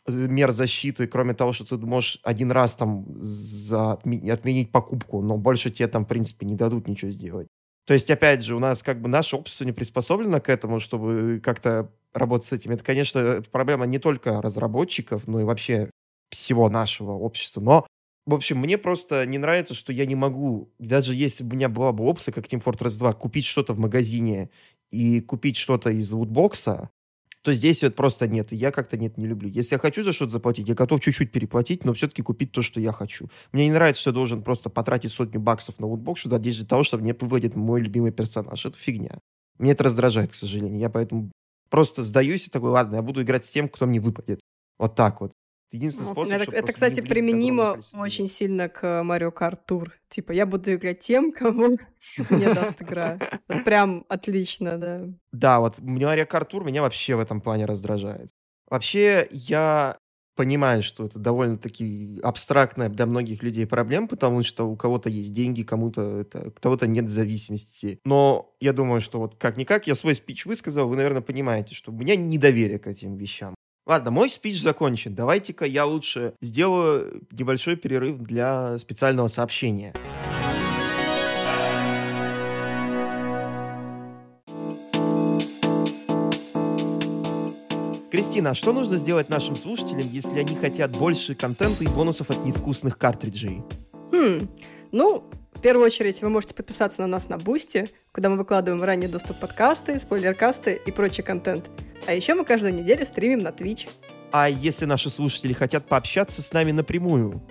[SPEAKER 2] мер защиты, кроме того, что ты можешь один раз там за, отменить покупку, но больше тебе там, в принципе, не дадут ничего сделать. То есть, опять же, у нас как бы наше общество не приспособлено к этому, чтобы как-то работать с этим. Это, конечно, проблема не только разработчиков, но и вообще всего нашего общества. Но, в общем, мне просто не нравится, что я не могу, даже если бы у меня была бы опция, как Team Fortress 2, купить что-то в магазине и купить что-то из лутбокса, то здесь вот просто нет. я как-то нет, не люблю. Если я хочу за что-то заплатить, я готов чуть-чуть переплатить, но все-таки купить то, что я хочу. Мне не нравится, что я должен просто потратить сотню баксов на лутбокс, для того, чтобы мне выводит мой любимый персонаж. Это фигня. Мне это раздражает, к сожалению. Я поэтому просто сдаюсь и такой, ладно, я буду играть с тем, кто мне выпадет. Вот так вот.
[SPEAKER 1] Единственный ну, способ, Это, это кстати, применимо очень сильно к Kart Tour. Типа, я буду играть тем, кому мне даст игра. Прям отлично, да.
[SPEAKER 2] Да, вот Kart Tour меня вообще в этом плане раздражает. Вообще, я понимаю, что это довольно-таки абстрактная для многих людей проблема, потому что у кого-то есть деньги, кому-то это, у кого-то нет зависимости. Но я думаю, что вот как-никак я свой спич высказал, вы, наверное, понимаете, что у меня недоверие к этим вещам. Ладно, мой спич закончен. Давайте-ка я лучше сделаю небольшой перерыв для специального сообщения. Кристина, а что нужно сделать нашим слушателям, если они хотят больше контента и бонусов от невкусных картриджей?
[SPEAKER 1] Хм, ну, в первую очередь вы можете подписаться на нас на Бусти, куда мы выкладываем ранний доступ подкасты, спойлеркасты и прочий контент – а еще мы каждую неделю стримим на Twitch.
[SPEAKER 2] А если наши слушатели хотят пообщаться с нами напрямую?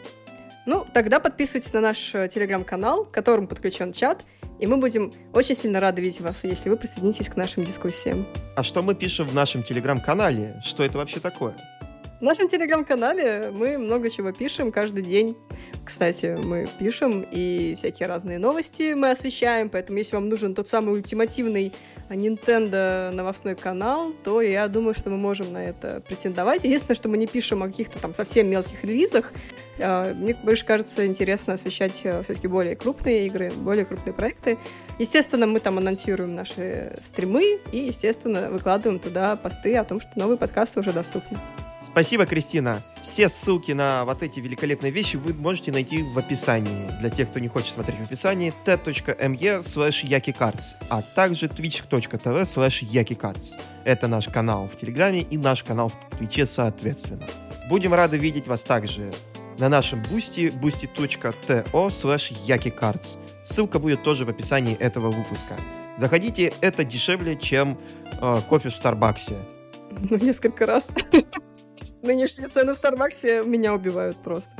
[SPEAKER 1] Ну, тогда подписывайтесь на наш э, телеграм-канал, к которому подключен чат, и мы будем очень сильно рады видеть вас, если вы присоединитесь к нашим дискуссиям.
[SPEAKER 2] А что мы пишем в нашем телеграм-канале? Что это вообще такое?
[SPEAKER 1] В нашем телеграм-канале мы много чего пишем каждый день. Кстати, мы пишем и всякие разные новости мы освещаем, поэтому если вам нужен тот самый ультимативный Nintendo новостной канал, то я думаю, что мы можем на это претендовать. Единственное, что мы не пишем о каких-то там совсем мелких релизах. А, мне больше кажется интересно освещать э, все-таки более крупные игры, более крупные проекты. Естественно, мы там анонсируем наши стримы и, естественно, выкладываем туда посты о том, что новые подкасты уже доступны.
[SPEAKER 2] Спасибо, Кристина. Все ссылки на вот эти великолепные вещи вы можете найти в описании. Для тех, кто не хочет смотреть в описании, t.me slash yuckycarts, а также twitch.tv slash yuckycarts. Это наш канал в Телеграме и наш канал в Твиче соответственно. Будем рады видеть вас также на нашем бусти boosty.to slash yuckycarts. Ссылка будет тоже в описании этого выпуска. Заходите, это дешевле, чем э, кофе в Старбаксе.
[SPEAKER 1] Ну, несколько раз. Нынешние цены в Старбаксе меня убивают просто.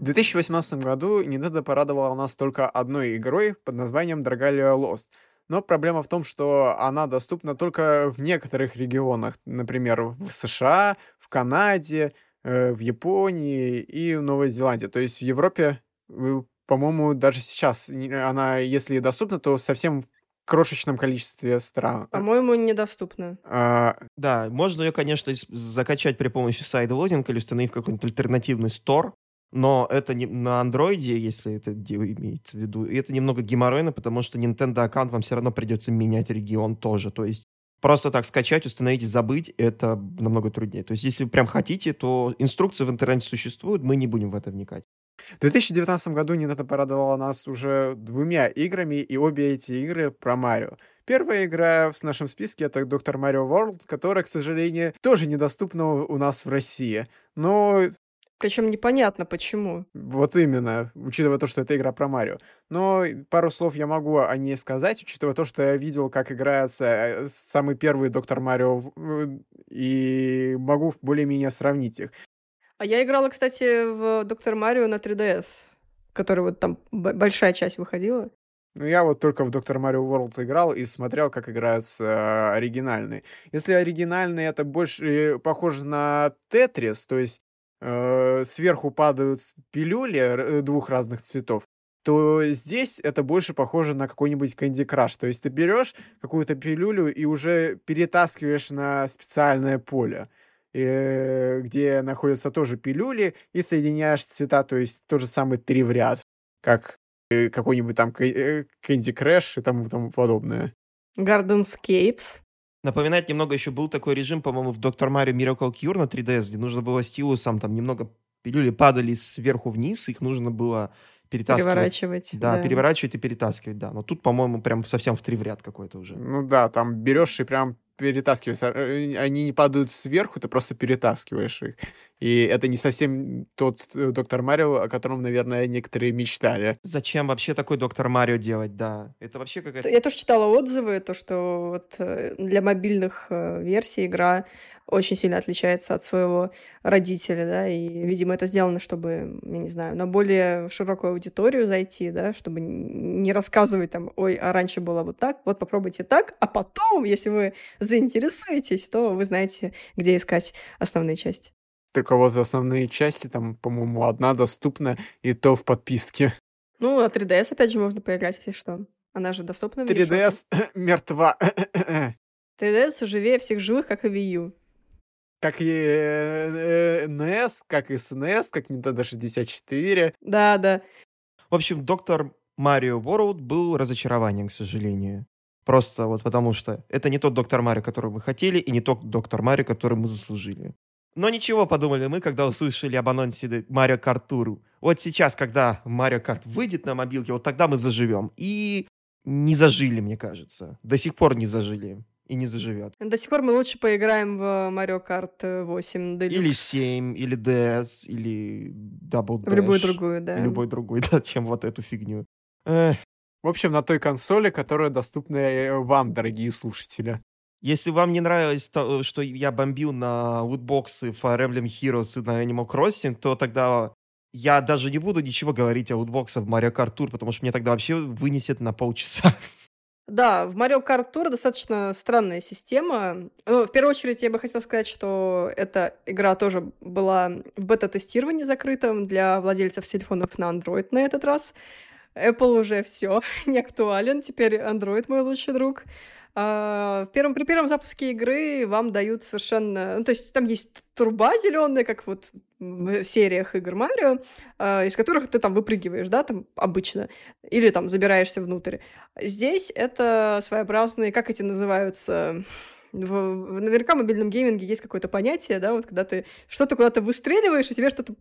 [SPEAKER 3] В 2018 году Nintendo порадовала нас только одной игрой под названием Dragalia Lost. Но проблема в том, что она доступна только в некоторых регионах. Например, в США, в Канаде, в Японии и в Новой Зеландии. То есть в Европе, по-моему, даже сейчас она, если доступна, то совсем в крошечном количестве стран.
[SPEAKER 1] По-моему, недоступна.
[SPEAKER 2] А... Да, можно ее, конечно, закачать при помощи сайда-логинга или установить какой-нибудь альтернативный стор, но это не на андроиде, если это имеется в виду, и это немного геморройно, потому что Nintendo аккаунт вам все равно придется менять регион тоже. То есть Просто так скачать, установить и забыть, это намного труднее. То есть, если вы прям хотите, то инструкции в интернете существуют, мы не будем в это вникать.
[SPEAKER 3] В 2019 году Nintendo порадовала нас уже двумя играми, и обе эти игры про Марио. Первая игра в нашем списке — это Доктор Марио World, которая, к сожалению, тоже недоступна у нас в России. Но
[SPEAKER 1] Причем непонятно почему.
[SPEAKER 3] Вот именно, учитывая то, что это игра про Марио. Но пару слов я могу о ней сказать, учитывая то, что я видел, как играется э, самый первый Доктор Марио, и могу более-менее сравнить их.
[SPEAKER 1] А я играла, кстати, в Доктор Марио на 3DS, который вот там большая часть выходила.
[SPEAKER 3] Ну, я вот только в Доктор Марио World играл и смотрел, как играется э, оригинальный. Если оригинальный, это больше похоже на Тетрис, то есть э, сверху падают пилюли э, двух разных цветов, то здесь это больше похоже на какой-нибудь Candy Crush. То есть ты берешь какую-то пилюлю и уже перетаскиваешь на специальное поле, э, где находятся тоже пилюли, и соединяешь цвета, то есть тот же самый три в ряд, как какой-нибудь там Candy Crush и тому, тому подобное.
[SPEAKER 1] Gardenscapes.
[SPEAKER 2] Напоминает немного, еще был такой режим, по-моему, в Доктор Марио Miracle Cure на 3DS, где нужно было стилусом, там немного пилюли падали сверху вниз, их нужно было перетаскивать.
[SPEAKER 1] Переворачивать.
[SPEAKER 2] Да, да, переворачивать и перетаскивать, да. Но тут, по-моему, прям совсем в три в ряд какой-то уже.
[SPEAKER 3] Ну да, там берешь и прям перетаскиваешь. Э, они не падают сверху, ты просто перетаскиваешь их. И это не совсем тот э, Доктор Марио, о котором, наверное, некоторые мечтали.
[SPEAKER 2] Зачем вообще такой Доктор Марио делать, да? Это вообще какая-то...
[SPEAKER 1] Я тоже читала отзывы, то, что вот э, для мобильных версий игра очень сильно отличается от своего родителя, да, и, видимо, это сделано, чтобы, я не знаю, на более широкую аудиторию зайти, да, чтобы не рассказывать там, ой, а раньше было вот так, вот попробуйте так, а потом, если вы заинтересуетесь, то вы знаете, где искать основные части.
[SPEAKER 3] Только вот основные части, там, по-моему, одна доступна, и то в подписке.
[SPEAKER 1] Ну, а 3DS, опять же, можно поиграть, если что. Она же доступна в
[SPEAKER 3] 3DS мертва.
[SPEAKER 1] 3DS живее всех живых, как и Wii U.
[SPEAKER 3] Как и э, NES, как и SNES, как Nintendo 64.
[SPEAKER 1] Да, да.
[SPEAKER 2] В общем, доктор Марио World был разочарованием, к сожалению. Просто вот потому что это не тот доктор Марио, который мы хотели, и не тот доктор Марио, который мы заслужили. Но ничего, подумали мы, когда услышали об анонсе Марио Карт Туру. Вот сейчас, когда Марио Карт выйдет на мобилке, вот тогда мы заживем. И не зажили, мне кажется. До сих пор не зажили и не заживет.
[SPEAKER 1] До сих пор мы лучше поиграем в Mario Kart 8 Deluxe.
[SPEAKER 2] Или 7, или DS, или Double Dash.
[SPEAKER 1] В любую другую, да.
[SPEAKER 2] Любой другой, да, чем вот эту фигню.
[SPEAKER 3] Эх. В общем, на той консоли, которая доступна э, вам, дорогие слушатели.
[SPEAKER 2] Если вам не нравилось, то, что я бомбил на лутбоксы Fire Emblem Heroes и на Animal Crossing, то тогда я даже не буду ничего говорить о лутбоксах в Mario Kart Tour, потому что мне тогда вообще вынесет на полчаса.
[SPEAKER 1] Да, в Mario Kart Tour достаточно странная система. Ну, в первую очередь, я бы хотела сказать, что эта игра тоже была в бета-тестировании закрытом для владельцев телефонов на Android на этот раз. Apple уже все не актуален, теперь Android мой лучший друг. А, в первом, при первом запуске игры вам дают совершенно... Ну, то есть там есть труба зеленая, как вот в сериях игр Марио, а, из которых ты там выпрыгиваешь, да, там обычно, или там забираешься внутрь. Здесь это своеобразные, как эти называются, в, в, наверняка в мобильном гейминге есть какое-то понятие, да, вот когда ты что-то куда-то выстреливаешь, и тебе что-то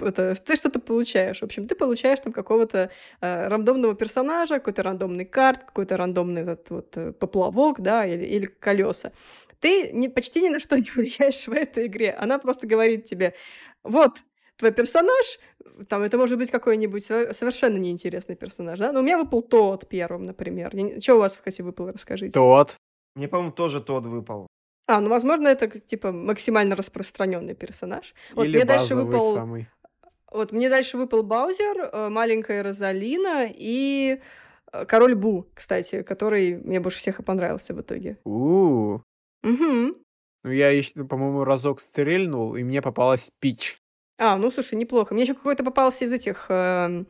[SPEAKER 1] это, ты что-то получаешь. В общем, ты получаешь там какого-то э, рандомного персонажа, какой-то рандомный карт, какой-то рандомный этот вот э, поплавок, да, или, или колеса. Ты не, почти ни на что не влияешь в этой игре. Она просто говорит тебе, вот, твой персонаж, там это может быть какой-нибудь совершенно неинтересный персонаж, да? Но у меня выпал тот первым, например. Что у вас, кстати, выпало, расскажите.
[SPEAKER 3] Тот.
[SPEAKER 2] Мне, по-моему, тоже тот выпал.
[SPEAKER 1] А, ну, возможно, это типа максимально распространенный персонаж. Вот
[SPEAKER 3] Или
[SPEAKER 1] мне дальше выпал.
[SPEAKER 3] Самый.
[SPEAKER 1] Вот мне дальше выпал Баузер, э, маленькая Розалина и э, Король Бу, кстати, который мне больше всех и понравился в итоге.
[SPEAKER 3] У.
[SPEAKER 1] Угу.
[SPEAKER 3] Ну, я еще, по-моему, разок стрельнул, и мне попалась Пич.
[SPEAKER 1] А, ну слушай, неплохо. Мне еще какой-то попался из этих э,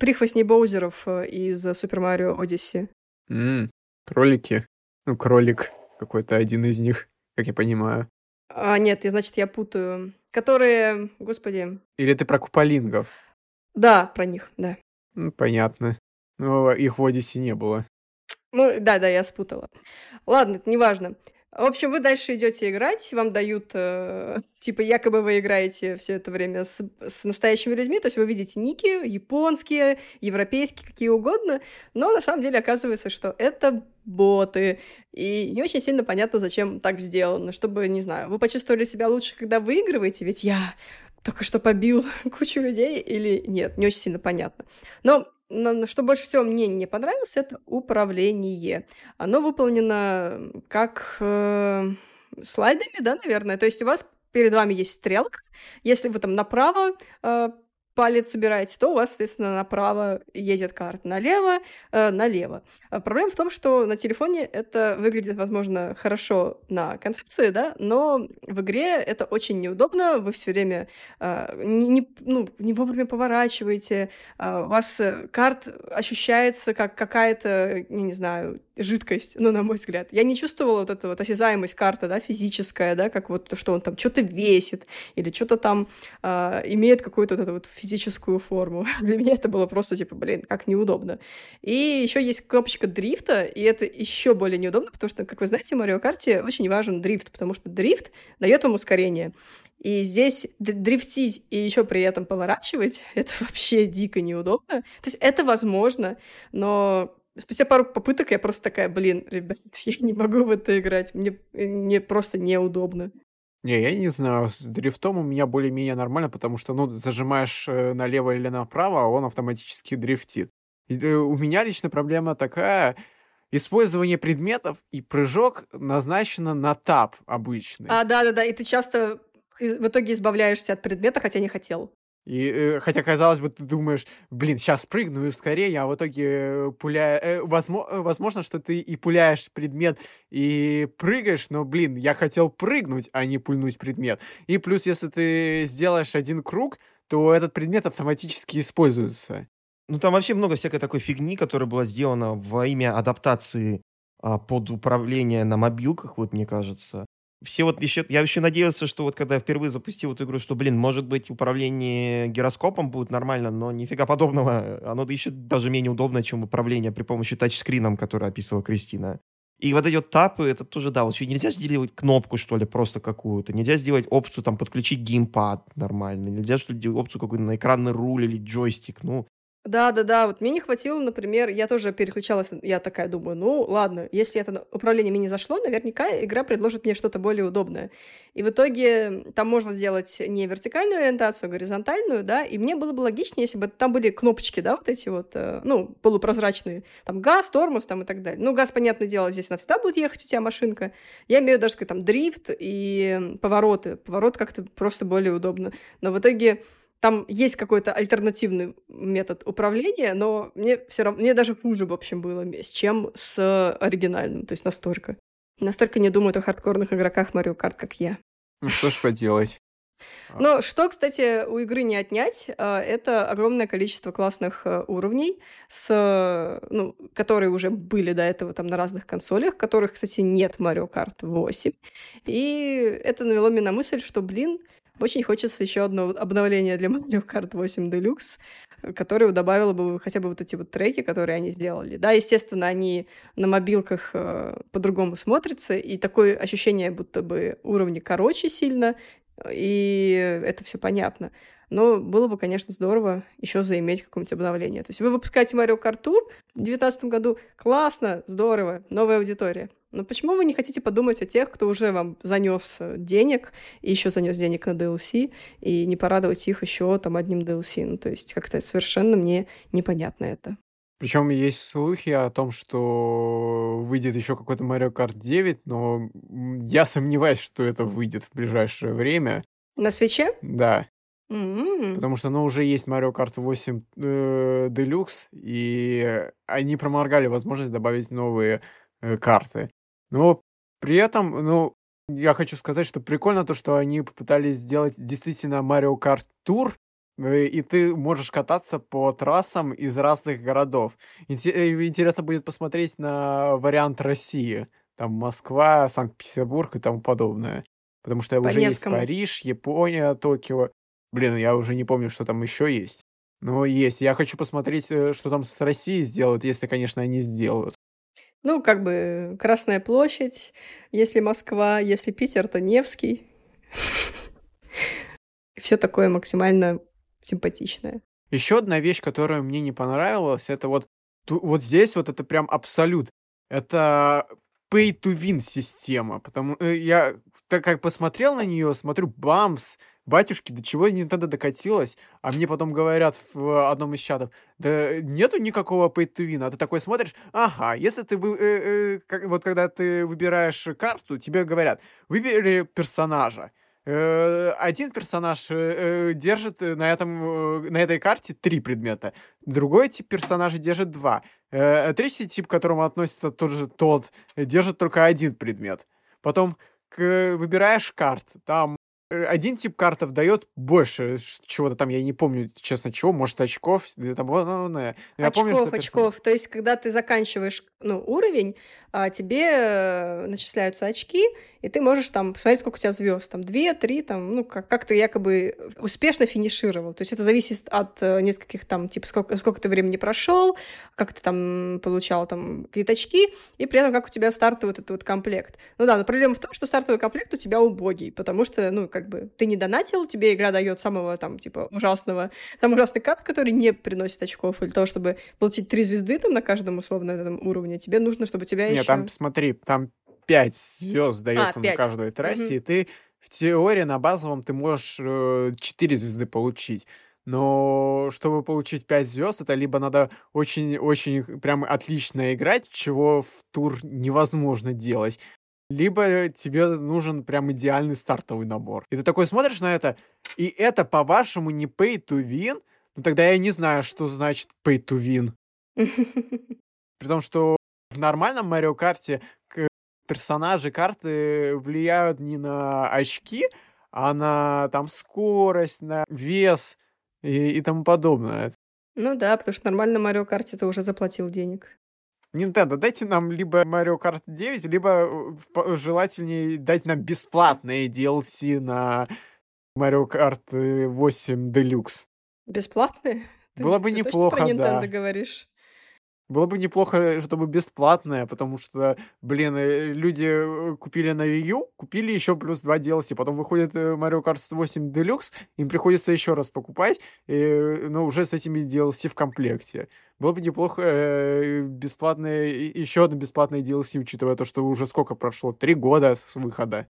[SPEAKER 1] прихвостней Боузеров э, из Супер Марио Одиссе.
[SPEAKER 3] кролики. Ну, кролик какой-то один из них, как я понимаю.
[SPEAKER 1] А, нет, значит, я путаю. Которые, господи...
[SPEAKER 3] Или ты про куполингов?
[SPEAKER 1] Да, про них, да.
[SPEAKER 3] Ну, понятно. Но их в Одиссе не было.
[SPEAKER 1] Ну, да-да, я спутала. Ладно, это неважно. В общем, вы дальше идете играть, вам дают, э, типа, якобы вы играете все это время с, с настоящими людьми, то есть вы видите ники, японские, европейские, какие угодно, но на самом деле оказывается, что это боты, и не очень сильно понятно, зачем так сделано, чтобы, не знаю, вы почувствовали себя лучше, когда выигрываете, ведь я только что побил кучу людей или нет, не очень сильно понятно. Но что больше всего мне не понравилось, это управление. Оно выполнено как э, слайдами, да, наверное. То есть у вас перед вами есть стрелка. Если вы там направо э, палец убираете, то у вас, соответственно, направо едет карта, налево э, налево. А проблема в том, что на телефоне это выглядит, возможно, хорошо на концепции, да, но в игре это очень неудобно, вы все время э, не, ну, не вовремя поворачиваете, э, у вас карт ощущается как какая-то, я не знаю, жидкость, ну, на мой взгляд. Я не чувствовала вот эту вот осязаемость карты, да, физическая, да, как вот то, что он там что-то весит или что-то там э, имеет какую-то вот эту вот физическую форму. Для меня это было просто типа, блин, как неудобно. И еще есть кнопочка дрифта, и это еще более неудобно, потому что, как вы знаете, в Марио Карте очень важен дрифт, потому что дрифт дает вам ускорение. И здесь дрифтить и еще при этом поворачивать, это вообще дико неудобно. То есть это возможно, но Спустя пару попыток я просто такая, блин, ребят, я не могу в это играть, мне, мне просто неудобно.
[SPEAKER 3] Не, я не знаю, с дрифтом у меня более-менее нормально, потому что, ну, зажимаешь э, налево или направо, а он автоматически дрифтит. И, э, у меня лично проблема такая, использование предметов и прыжок назначено на тап обычный.
[SPEAKER 1] А, да-да-да, и ты часто в итоге избавляешься от предмета, хотя не хотел.
[SPEAKER 3] И, э, хотя, казалось бы, ты думаешь, блин, сейчас прыгну и скорее, а в итоге пуляя... Э, возможно, э, возможно, что ты и пуляешь предмет, и прыгаешь, но, блин, я хотел прыгнуть, а не пульнуть предмет. И плюс, если ты сделаешь один круг, то этот предмет автоматически используется.
[SPEAKER 2] Ну, там вообще много всякой такой фигни, которая была сделана во имя адаптации а, под управление на мобилках, вот мне кажется все вот еще, я еще надеялся, что вот когда я впервые запустил эту игру, что, блин, может быть, управление гироскопом будет нормально, но нифига подобного. Оно еще даже менее удобно, чем управление при помощи тачскрином, который описывала Кристина. И вот эти вот тапы, это тоже, да, вот еще нельзя сделать кнопку, что ли, просто какую-то. Нельзя сделать опцию, там, подключить геймпад нормально. Нельзя, что ли, опцию какую-то на экранный руль или джойстик. Ну,
[SPEAKER 1] да-да-да, вот мне не хватило, например, я тоже переключалась, я такая думаю, ну ладно, если это управление мне не зашло, наверняка игра предложит мне что-то более удобное. И в итоге там можно сделать не вертикальную ориентацию, а горизонтальную, да, и мне было бы логичнее, если бы там были кнопочки, да, вот эти вот, э, ну, полупрозрачные, там газ, тормоз там и так далее. Ну, газ, понятное дело, здесь навсегда будет ехать у тебя машинка. Я имею даже, сказать, там, дрифт и повороты. Поворот как-то просто более удобно. Но в итоге там есть какой-то альтернативный метод управления, но мне все равно, мне даже хуже, в общем, было, чем с оригинальным, то есть настолько. Настолько не думают о хардкорных игроках Mario Kart, как я.
[SPEAKER 3] Ну что ж поделать.
[SPEAKER 1] Но что, кстати, у игры не отнять, а, это огромное количество классных э, уровней, с, ну, которые уже были до этого там на разных консолях, которых, кстати, нет Mario Kart 8. И это навело меня на мысль, что, блин, очень хочется еще одно обновление для Mario Kart 8 Deluxe, которое добавило бы хотя бы вот эти вот треки, которые они сделали. Да, естественно, они на мобилках э, по-другому смотрятся, и такое ощущение, будто бы уровни короче сильно, и это все понятно. Но было бы, конечно, здорово еще заиметь какое-нибудь обновление. То есть вы выпускаете Kart Tour в 2019 году, классно, здорово, новая аудитория. Но почему вы не хотите подумать о тех, кто уже вам занес денег и еще занес денег на DLC, и не порадовать их еще там одним DLC? Ну, то есть как-то совершенно мне непонятно это.
[SPEAKER 3] Причем есть слухи о том, что выйдет еще какой-то Mario Kart 9, но я сомневаюсь, что это выйдет в ближайшее время.
[SPEAKER 1] На свече?
[SPEAKER 3] Да. Mm-hmm. Потому что, ну, уже есть Mario Kart 8 э, Deluxe, и они проморгали возможность добавить новые э, карты. Но при этом, ну, я хочу сказать, что прикольно то, что они попытались сделать действительно Mario Kart Tour, и ты можешь кататься по трассам из разных городов. Э, интересно будет посмотреть на вариант России. Там Москва, Санкт-Петербург и тому подобное. Потому что по уже Невскому. есть Париж, Япония, Токио. Блин, я уже не помню, что там еще есть. Но есть. Я хочу посмотреть, э, что там с Россией сделают, если, конечно, они сделают.
[SPEAKER 1] Ну, как бы Красная площадь, если Москва, если Питер, то Невский. Все такое максимально симпатичное.
[SPEAKER 3] Еще одна вещь, которая мне не понравилась, это вот вот здесь вот это прям абсолют. Это pay to win система, потому э, я так как посмотрел на нее, смотрю, бамс, батюшки, до чего Nintendo докатилась, а мне потом говорят в одном из чатов, да нету никакого pay to win, а ты такой смотришь, ага, если ты, вы, э, э, как, вот когда ты выбираешь карту, тебе говорят, выбери персонажа, один персонаж э, держит на, этом, на этой карте три предмета, другой тип персонажа держит два, третий тип, к которому относится тот же тот, держит только один предмет. Потом выбираешь карт, там Э, один тип картов дает больше чего-то там, я не помню, честно, чего, может, очков, там, ну, ну, я
[SPEAKER 1] очков, помню, что очков. То есть, когда ты заканчиваешь ну, уровень, а, тебе э, начисляются очки, и ты можешь там посмотреть, сколько у тебя звезд, там две, три, там, ну, как, как ты якобы успешно финишировал. То есть это зависит от э, нескольких там, типа, сколько, сколько ты времени прошел, как ты там получал там какие-то очки, и при этом как у тебя стартовый вот этот вот комплект. Ну да, но проблема в том, что стартовый комплект у тебя убогий, потому что, ну, как бы ты не донатил, тебе игра дает самого там, типа, ужасного, там ужасный карт, который не приносит очков, или того, чтобы получить три звезды там на каждом условно этом уровне, тебе нужно, чтобы тебя
[SPEAKER 3] Нет,
[SPEAKER 1] еще...
[SPEAKER 3] там, смотри, там 5 звезд дается а, 5. на каждой трассе, угу. и ты в теории на базовом ты можешь э, 4 звезды получить. Но чтобы получить 5 звезд, это либо надо очень-очень прям отлично играть, чего в тур невозможно делать, либо тебе нужен прям идеальный стартовый набор. И ты такой смотришь на это, и это, по-вашему, не pay to win? Ну тогда я не знаю, что значит pay to win. При том, что в нормальном Марио Карте персонажи карты влияют не на очки, а на там скорость, на вес и, и тому подобное.
[SPEAKER 1] Ну да, потому что нормально Марио Карте ты уже заплатил денег.
[SPEAKER 3] Nintendo, дайте нам либо Mario Kart 9, либо э, желательнее дать нам бесплатные DLC на Mario Kart 8 Deluxe.
[SPEAKER 1] Бесплатные?
[SPEAKER 3] Было ты, бы
[SPEAKER 1] ты
[SPEAKER 3] неплохо,
[SPEAKER 1] точно про Nintendo
[SPEAKER 3] да.
[SPEAKER 1] говоришь?
[SPEAKER 3] Было бы неплохо, чтобы бесплатное, потому что, блин, э, люди э, купили на Wii U, купили еще плюс два DLC, потом выходит э, Mario Kart 8 Deluxe, им приходится еще раз покупать, и, но уже с этими DLC в комплекте. Было бы неплохо бесплатное, еще одно бесплатное DLC, учитывая то, что уже сколько прошло, три года с выхода.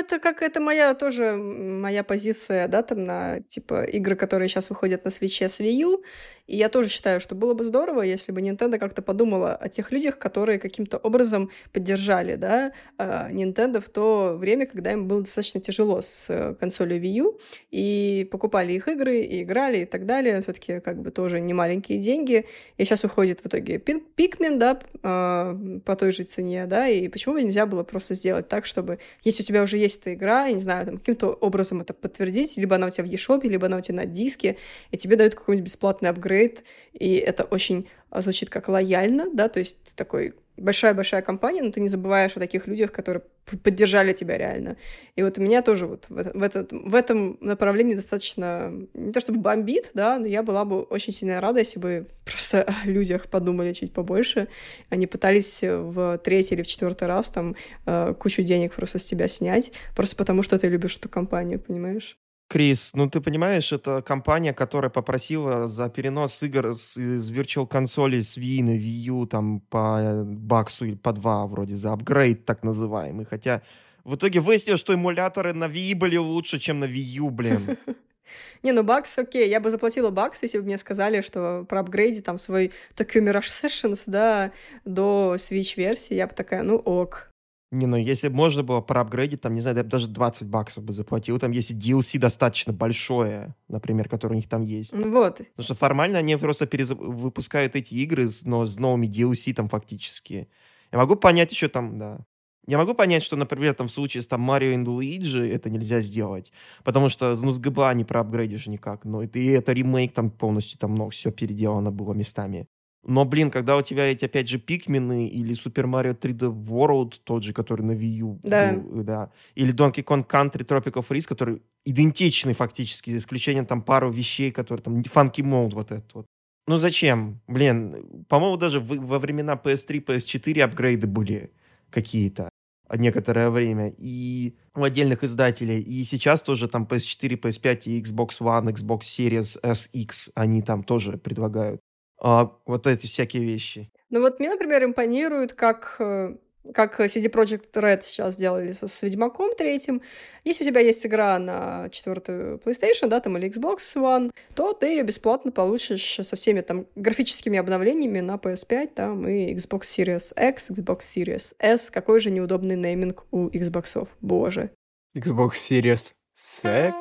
[SPEAKER 1] Это как это моя тоже моя позиция, да, там на типа игры, которые сейчас выходят на свече с Wii U, и я тоже считаю, что было бы здорово, если бы Nintendo как-то подумала о тех людях, которые каким-то образом поддержали, да, а, Nintendo в то время, когда им было достаточно тяжело с э, консолью Wii U, и покупали их игры, и играли, и так далее. все таки как бы тоже не маленькие деньги. И сейчас выходит в итоге Pikmin, да, а, по той же цене, да, и почему бы нельзя было просто сделать так, чтобы, если у тебя уже есть эта игра, я не знаю, там, каким-то образом это подтвердить, либо она у тебя в eShop, либо она у тебя на диске, и тебе дают какой-нибудь бесплатный апгрейд, и это очень звучит как лояльно, да, то есть такой большая-большая компания, но ты не забываешь о таких людях, которые поддержали тебя реально. И вот у меня тоже вот в, в, этот, в этом направлении достаточно, не то чтобы бомбит, да, но я была бы очень сильно рада, если бы просто о людях подумали чуть побольше. Они пытались в третий или в четвертый раз там э, кучу денег просто с тебя снять, просто потому что ты любишь эту компанию, понимаешь?
[SPEAKER 2] Крис, ну ты понимаешь, это компания, которая попросила за перенос игр с, из Virtual консоли с Wii на Wii U там по баксу или по два вроде за апгрейд так называемый. Хотя в итоге выяснилось, что эмуляторы на Wii были лучше, чем на Wii U, блин.
[SPEAKER 1] Не, ну бакс, окей, я бы заплатила бакс, если бы мне сказали, что про апгрейде там свой Tokyo Mirage Sessions, да, до Switch-версии, я бы такая, ну ок,
[SPEAKER 2] не, ну если бы можно было проапгрейдить, там, не знаю, я бы даже 20 баксов бы заплатил, там, если DLC достаточно большое, например, которое у них там есть.
[SPEAKER 1] Вот.
[SPEAKER 2] Потому что формально они просто перез... выпускают эти игры, но с новыми DLC там фактически. Я могу понять еще там, да. Я могу понять, что, например, там в случае с там Марио и Луиджи это нельзя сделать, потому что ну, с ГБА не проапгрейдишь никак, но это, и это ремейк там полностью, там много все переделано было местами. Но, блин, когда у тебя эти, опять же, Пикмены или Super Mario 3D World, тот же, который на Wii U,
[SPEAKER 1] да.
[SPEAKER 2] был, да, или Donkey Kong Country Tropical Freeze, который идентичный фактически, за исключением там пару вещей, которые там, Funky Mode вот этот вот. Ну зачем? Блин, по-моему, даже в, во времена PS3, PS4 апгрейды были какие-то некоторое время, и у отдельных издателей. И сейчас тоже там PS4, PS5 и Xbox One, Xbox Series SX, они там тоже предлагают а, вот эти всякие вещи.
[SPEAKER 1] Ну вот мне, например, импонирует, как э, как CD Projekt Red сейчас сделали с, с Ведьмаком третьим. Если у тебя есть игра на четвертую PlayStation, да, там, или Xbox One, то ты ее бесплатно получишь со всеми там графическими обновлениями на PS5, там, и Xbox Series X, Xbox Series S. Какой же неудобный нейминг у Xbox. Боже.
[SPEAKER 3] Xbox Series Sex?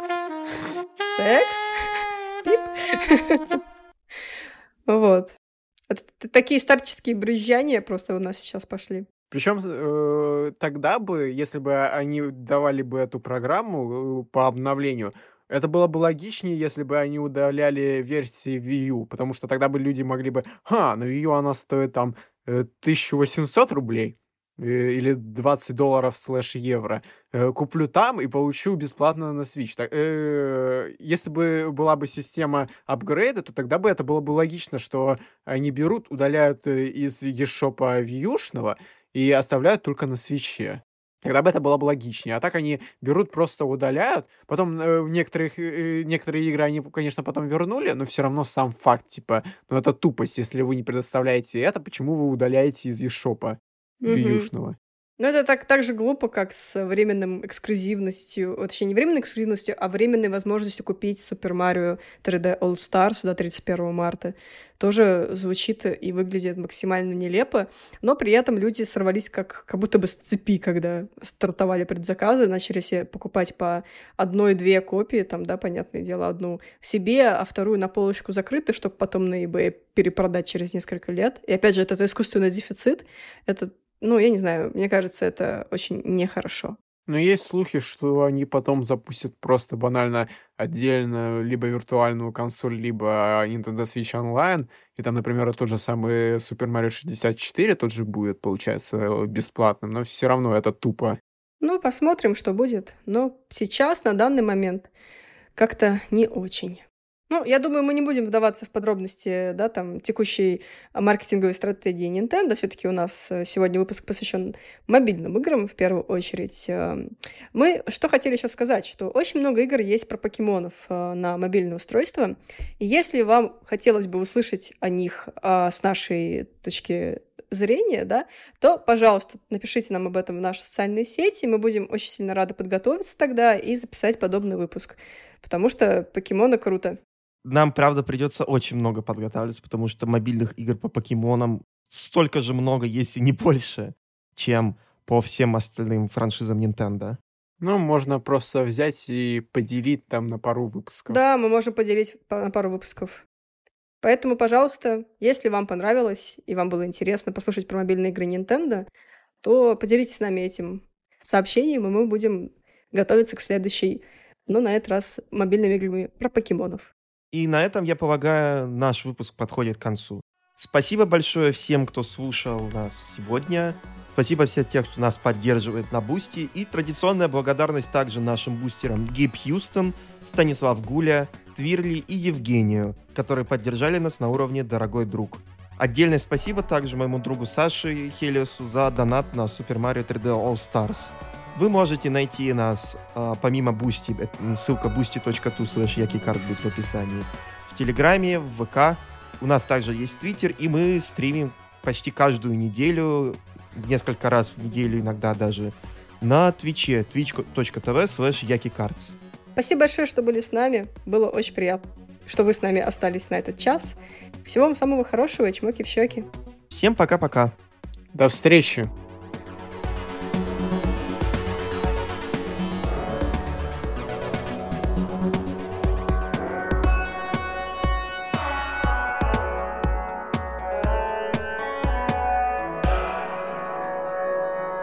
[SPEAKER 1] Секс? Пип? Вот. Это такие старческие брызжания просто у нас сейчас пошли.
[SPEAKER 3] Причем э, тогда бы, если бы они давали бы эту программу э, по обновлению, это было бы логичнее, если бы они удаляли версии Wii U, потому что тогда бы люди могли бы, ха, на Wii U она стоит там 1800 э, рублей или 20 долларов слэш евро. Куплю там и получу бесплатно на Switch. Так, э, если бы была бы система апгрейда, то тогда бы это было бы логично, что они берут, удаляют из eShop Wii и оставляют только на свече. Тогда бы это было бы логичнее. А так они берут, просто удаляют. Потом э, некоторых, э, некоторые игры они, конечно, потом вернули, но все равно сам факт, типа, ну это тупость, если вы не предоставляете это, почему вы удаляете из eShop вьюшного?
[SPEAKER 1] Ну, это так, так же глупо, как с временным эксклюзивностью, точнее, не временной эксклюзивностью, а временной возможностью купить Super Mario 3D All Stars до 31 марта. Тоже звучит и выглядит максимально нелепо, но при этом люди сорвались как, как будто бы с цепи, когда стартовали предзаказы, начали себе покупать по одной-две копии, там, да, понятное дело, одну себе, а вторую на полочку закрытой, чтобы потом на eBay перепродать через несколько лет. И опять же, это искусственный дефицит, это ну, я не знаю, мне кажется, это очень нехорошо.
[SPEAKER 3] Но есть слухи, что они потом запустят просто банально отдельно либо виртуальную консоль, либо Nintendo Switch Online, и там, например, тот же самый Super Mario 64 тот же будет, получается, бесплатным, но все равно это тупо.
[SPEAKER 1] Ну, посмотрим, что будет. Но сейчас, на данный момент, как-то не очень. Ну, я думаю, мы не будем вдаваться в подробности, да, там, текущей маркетинговой стратегии Nintendo. Все-таки у нас э, сегодня выпуск посвящен мобильным играм, в первую очередь. Эм, мы что хотели еще сказать, что очень много игр есть про покемонов э, на мобильное устройство. И если вам хотелось бы услышать о них а, с нашей точки зрения, да, то, пожалуйста, напишите нам об этом в наши социальные сети. Мы будем очень сильно рады подготовиться тогда и записать подобный выпуск. Потому что покемоны круто.
[SPEAKER 2] Нам, правда, придется очень много подготавливаться, потому что мобильных игр по покемонам столько же много, если не больше, чем по всем остальным франшизам Nintendo.
[SPEAKER 3] Ну, можно просто взять и поделить там на пару выпусков.
[SPEAKER 1] Да, мы можем поделить на пару выпусков. Поэтому, пожалуйста, если вам понравилось и вам было интересно послушать про мобильные игры Nintendo, то поделитесь с нами этим сообщением, и мы будем готовиться к следующей, но на этот раз мобильными играми про покемонов.
[SPEAKER 2] И на этом, я полагаю, наш выпуск подходит к концу. Спасибо большое всем, кто слушал нас сегодня. Спасибо всем тех, кто нас поддерживает на Бусти. И традиционная благодарность также нашим бустерам Гейб Хьюстон, Станислав Гуля, Твирли и Евгению, которые поддержали нас на уровне «Дорогой друг». Отдельное спасибо также моему другу Саше Хелиосу за донат на Super Mario 3D All Stars. Вы можете найти нас э, помимо Boosty, ссылка boosty.tu slash yakikars будет в описании, в Телеграме, в ВК. У нас также есть Твиттер, и мы стримим почти каждую неделю, несколько раз в неделю иногда даже, на Твиче, twitch.tv slash yakikarts.
[SPEAKER 1] Спасибо большое, что были с нами. Было очень приятно, что вы с нами остались на этот час. Всего вам самого хорошего и чмоки в щеки.
[SPEAKER 2] Всем пока-пока.
[SPEAKER 3] До встречи.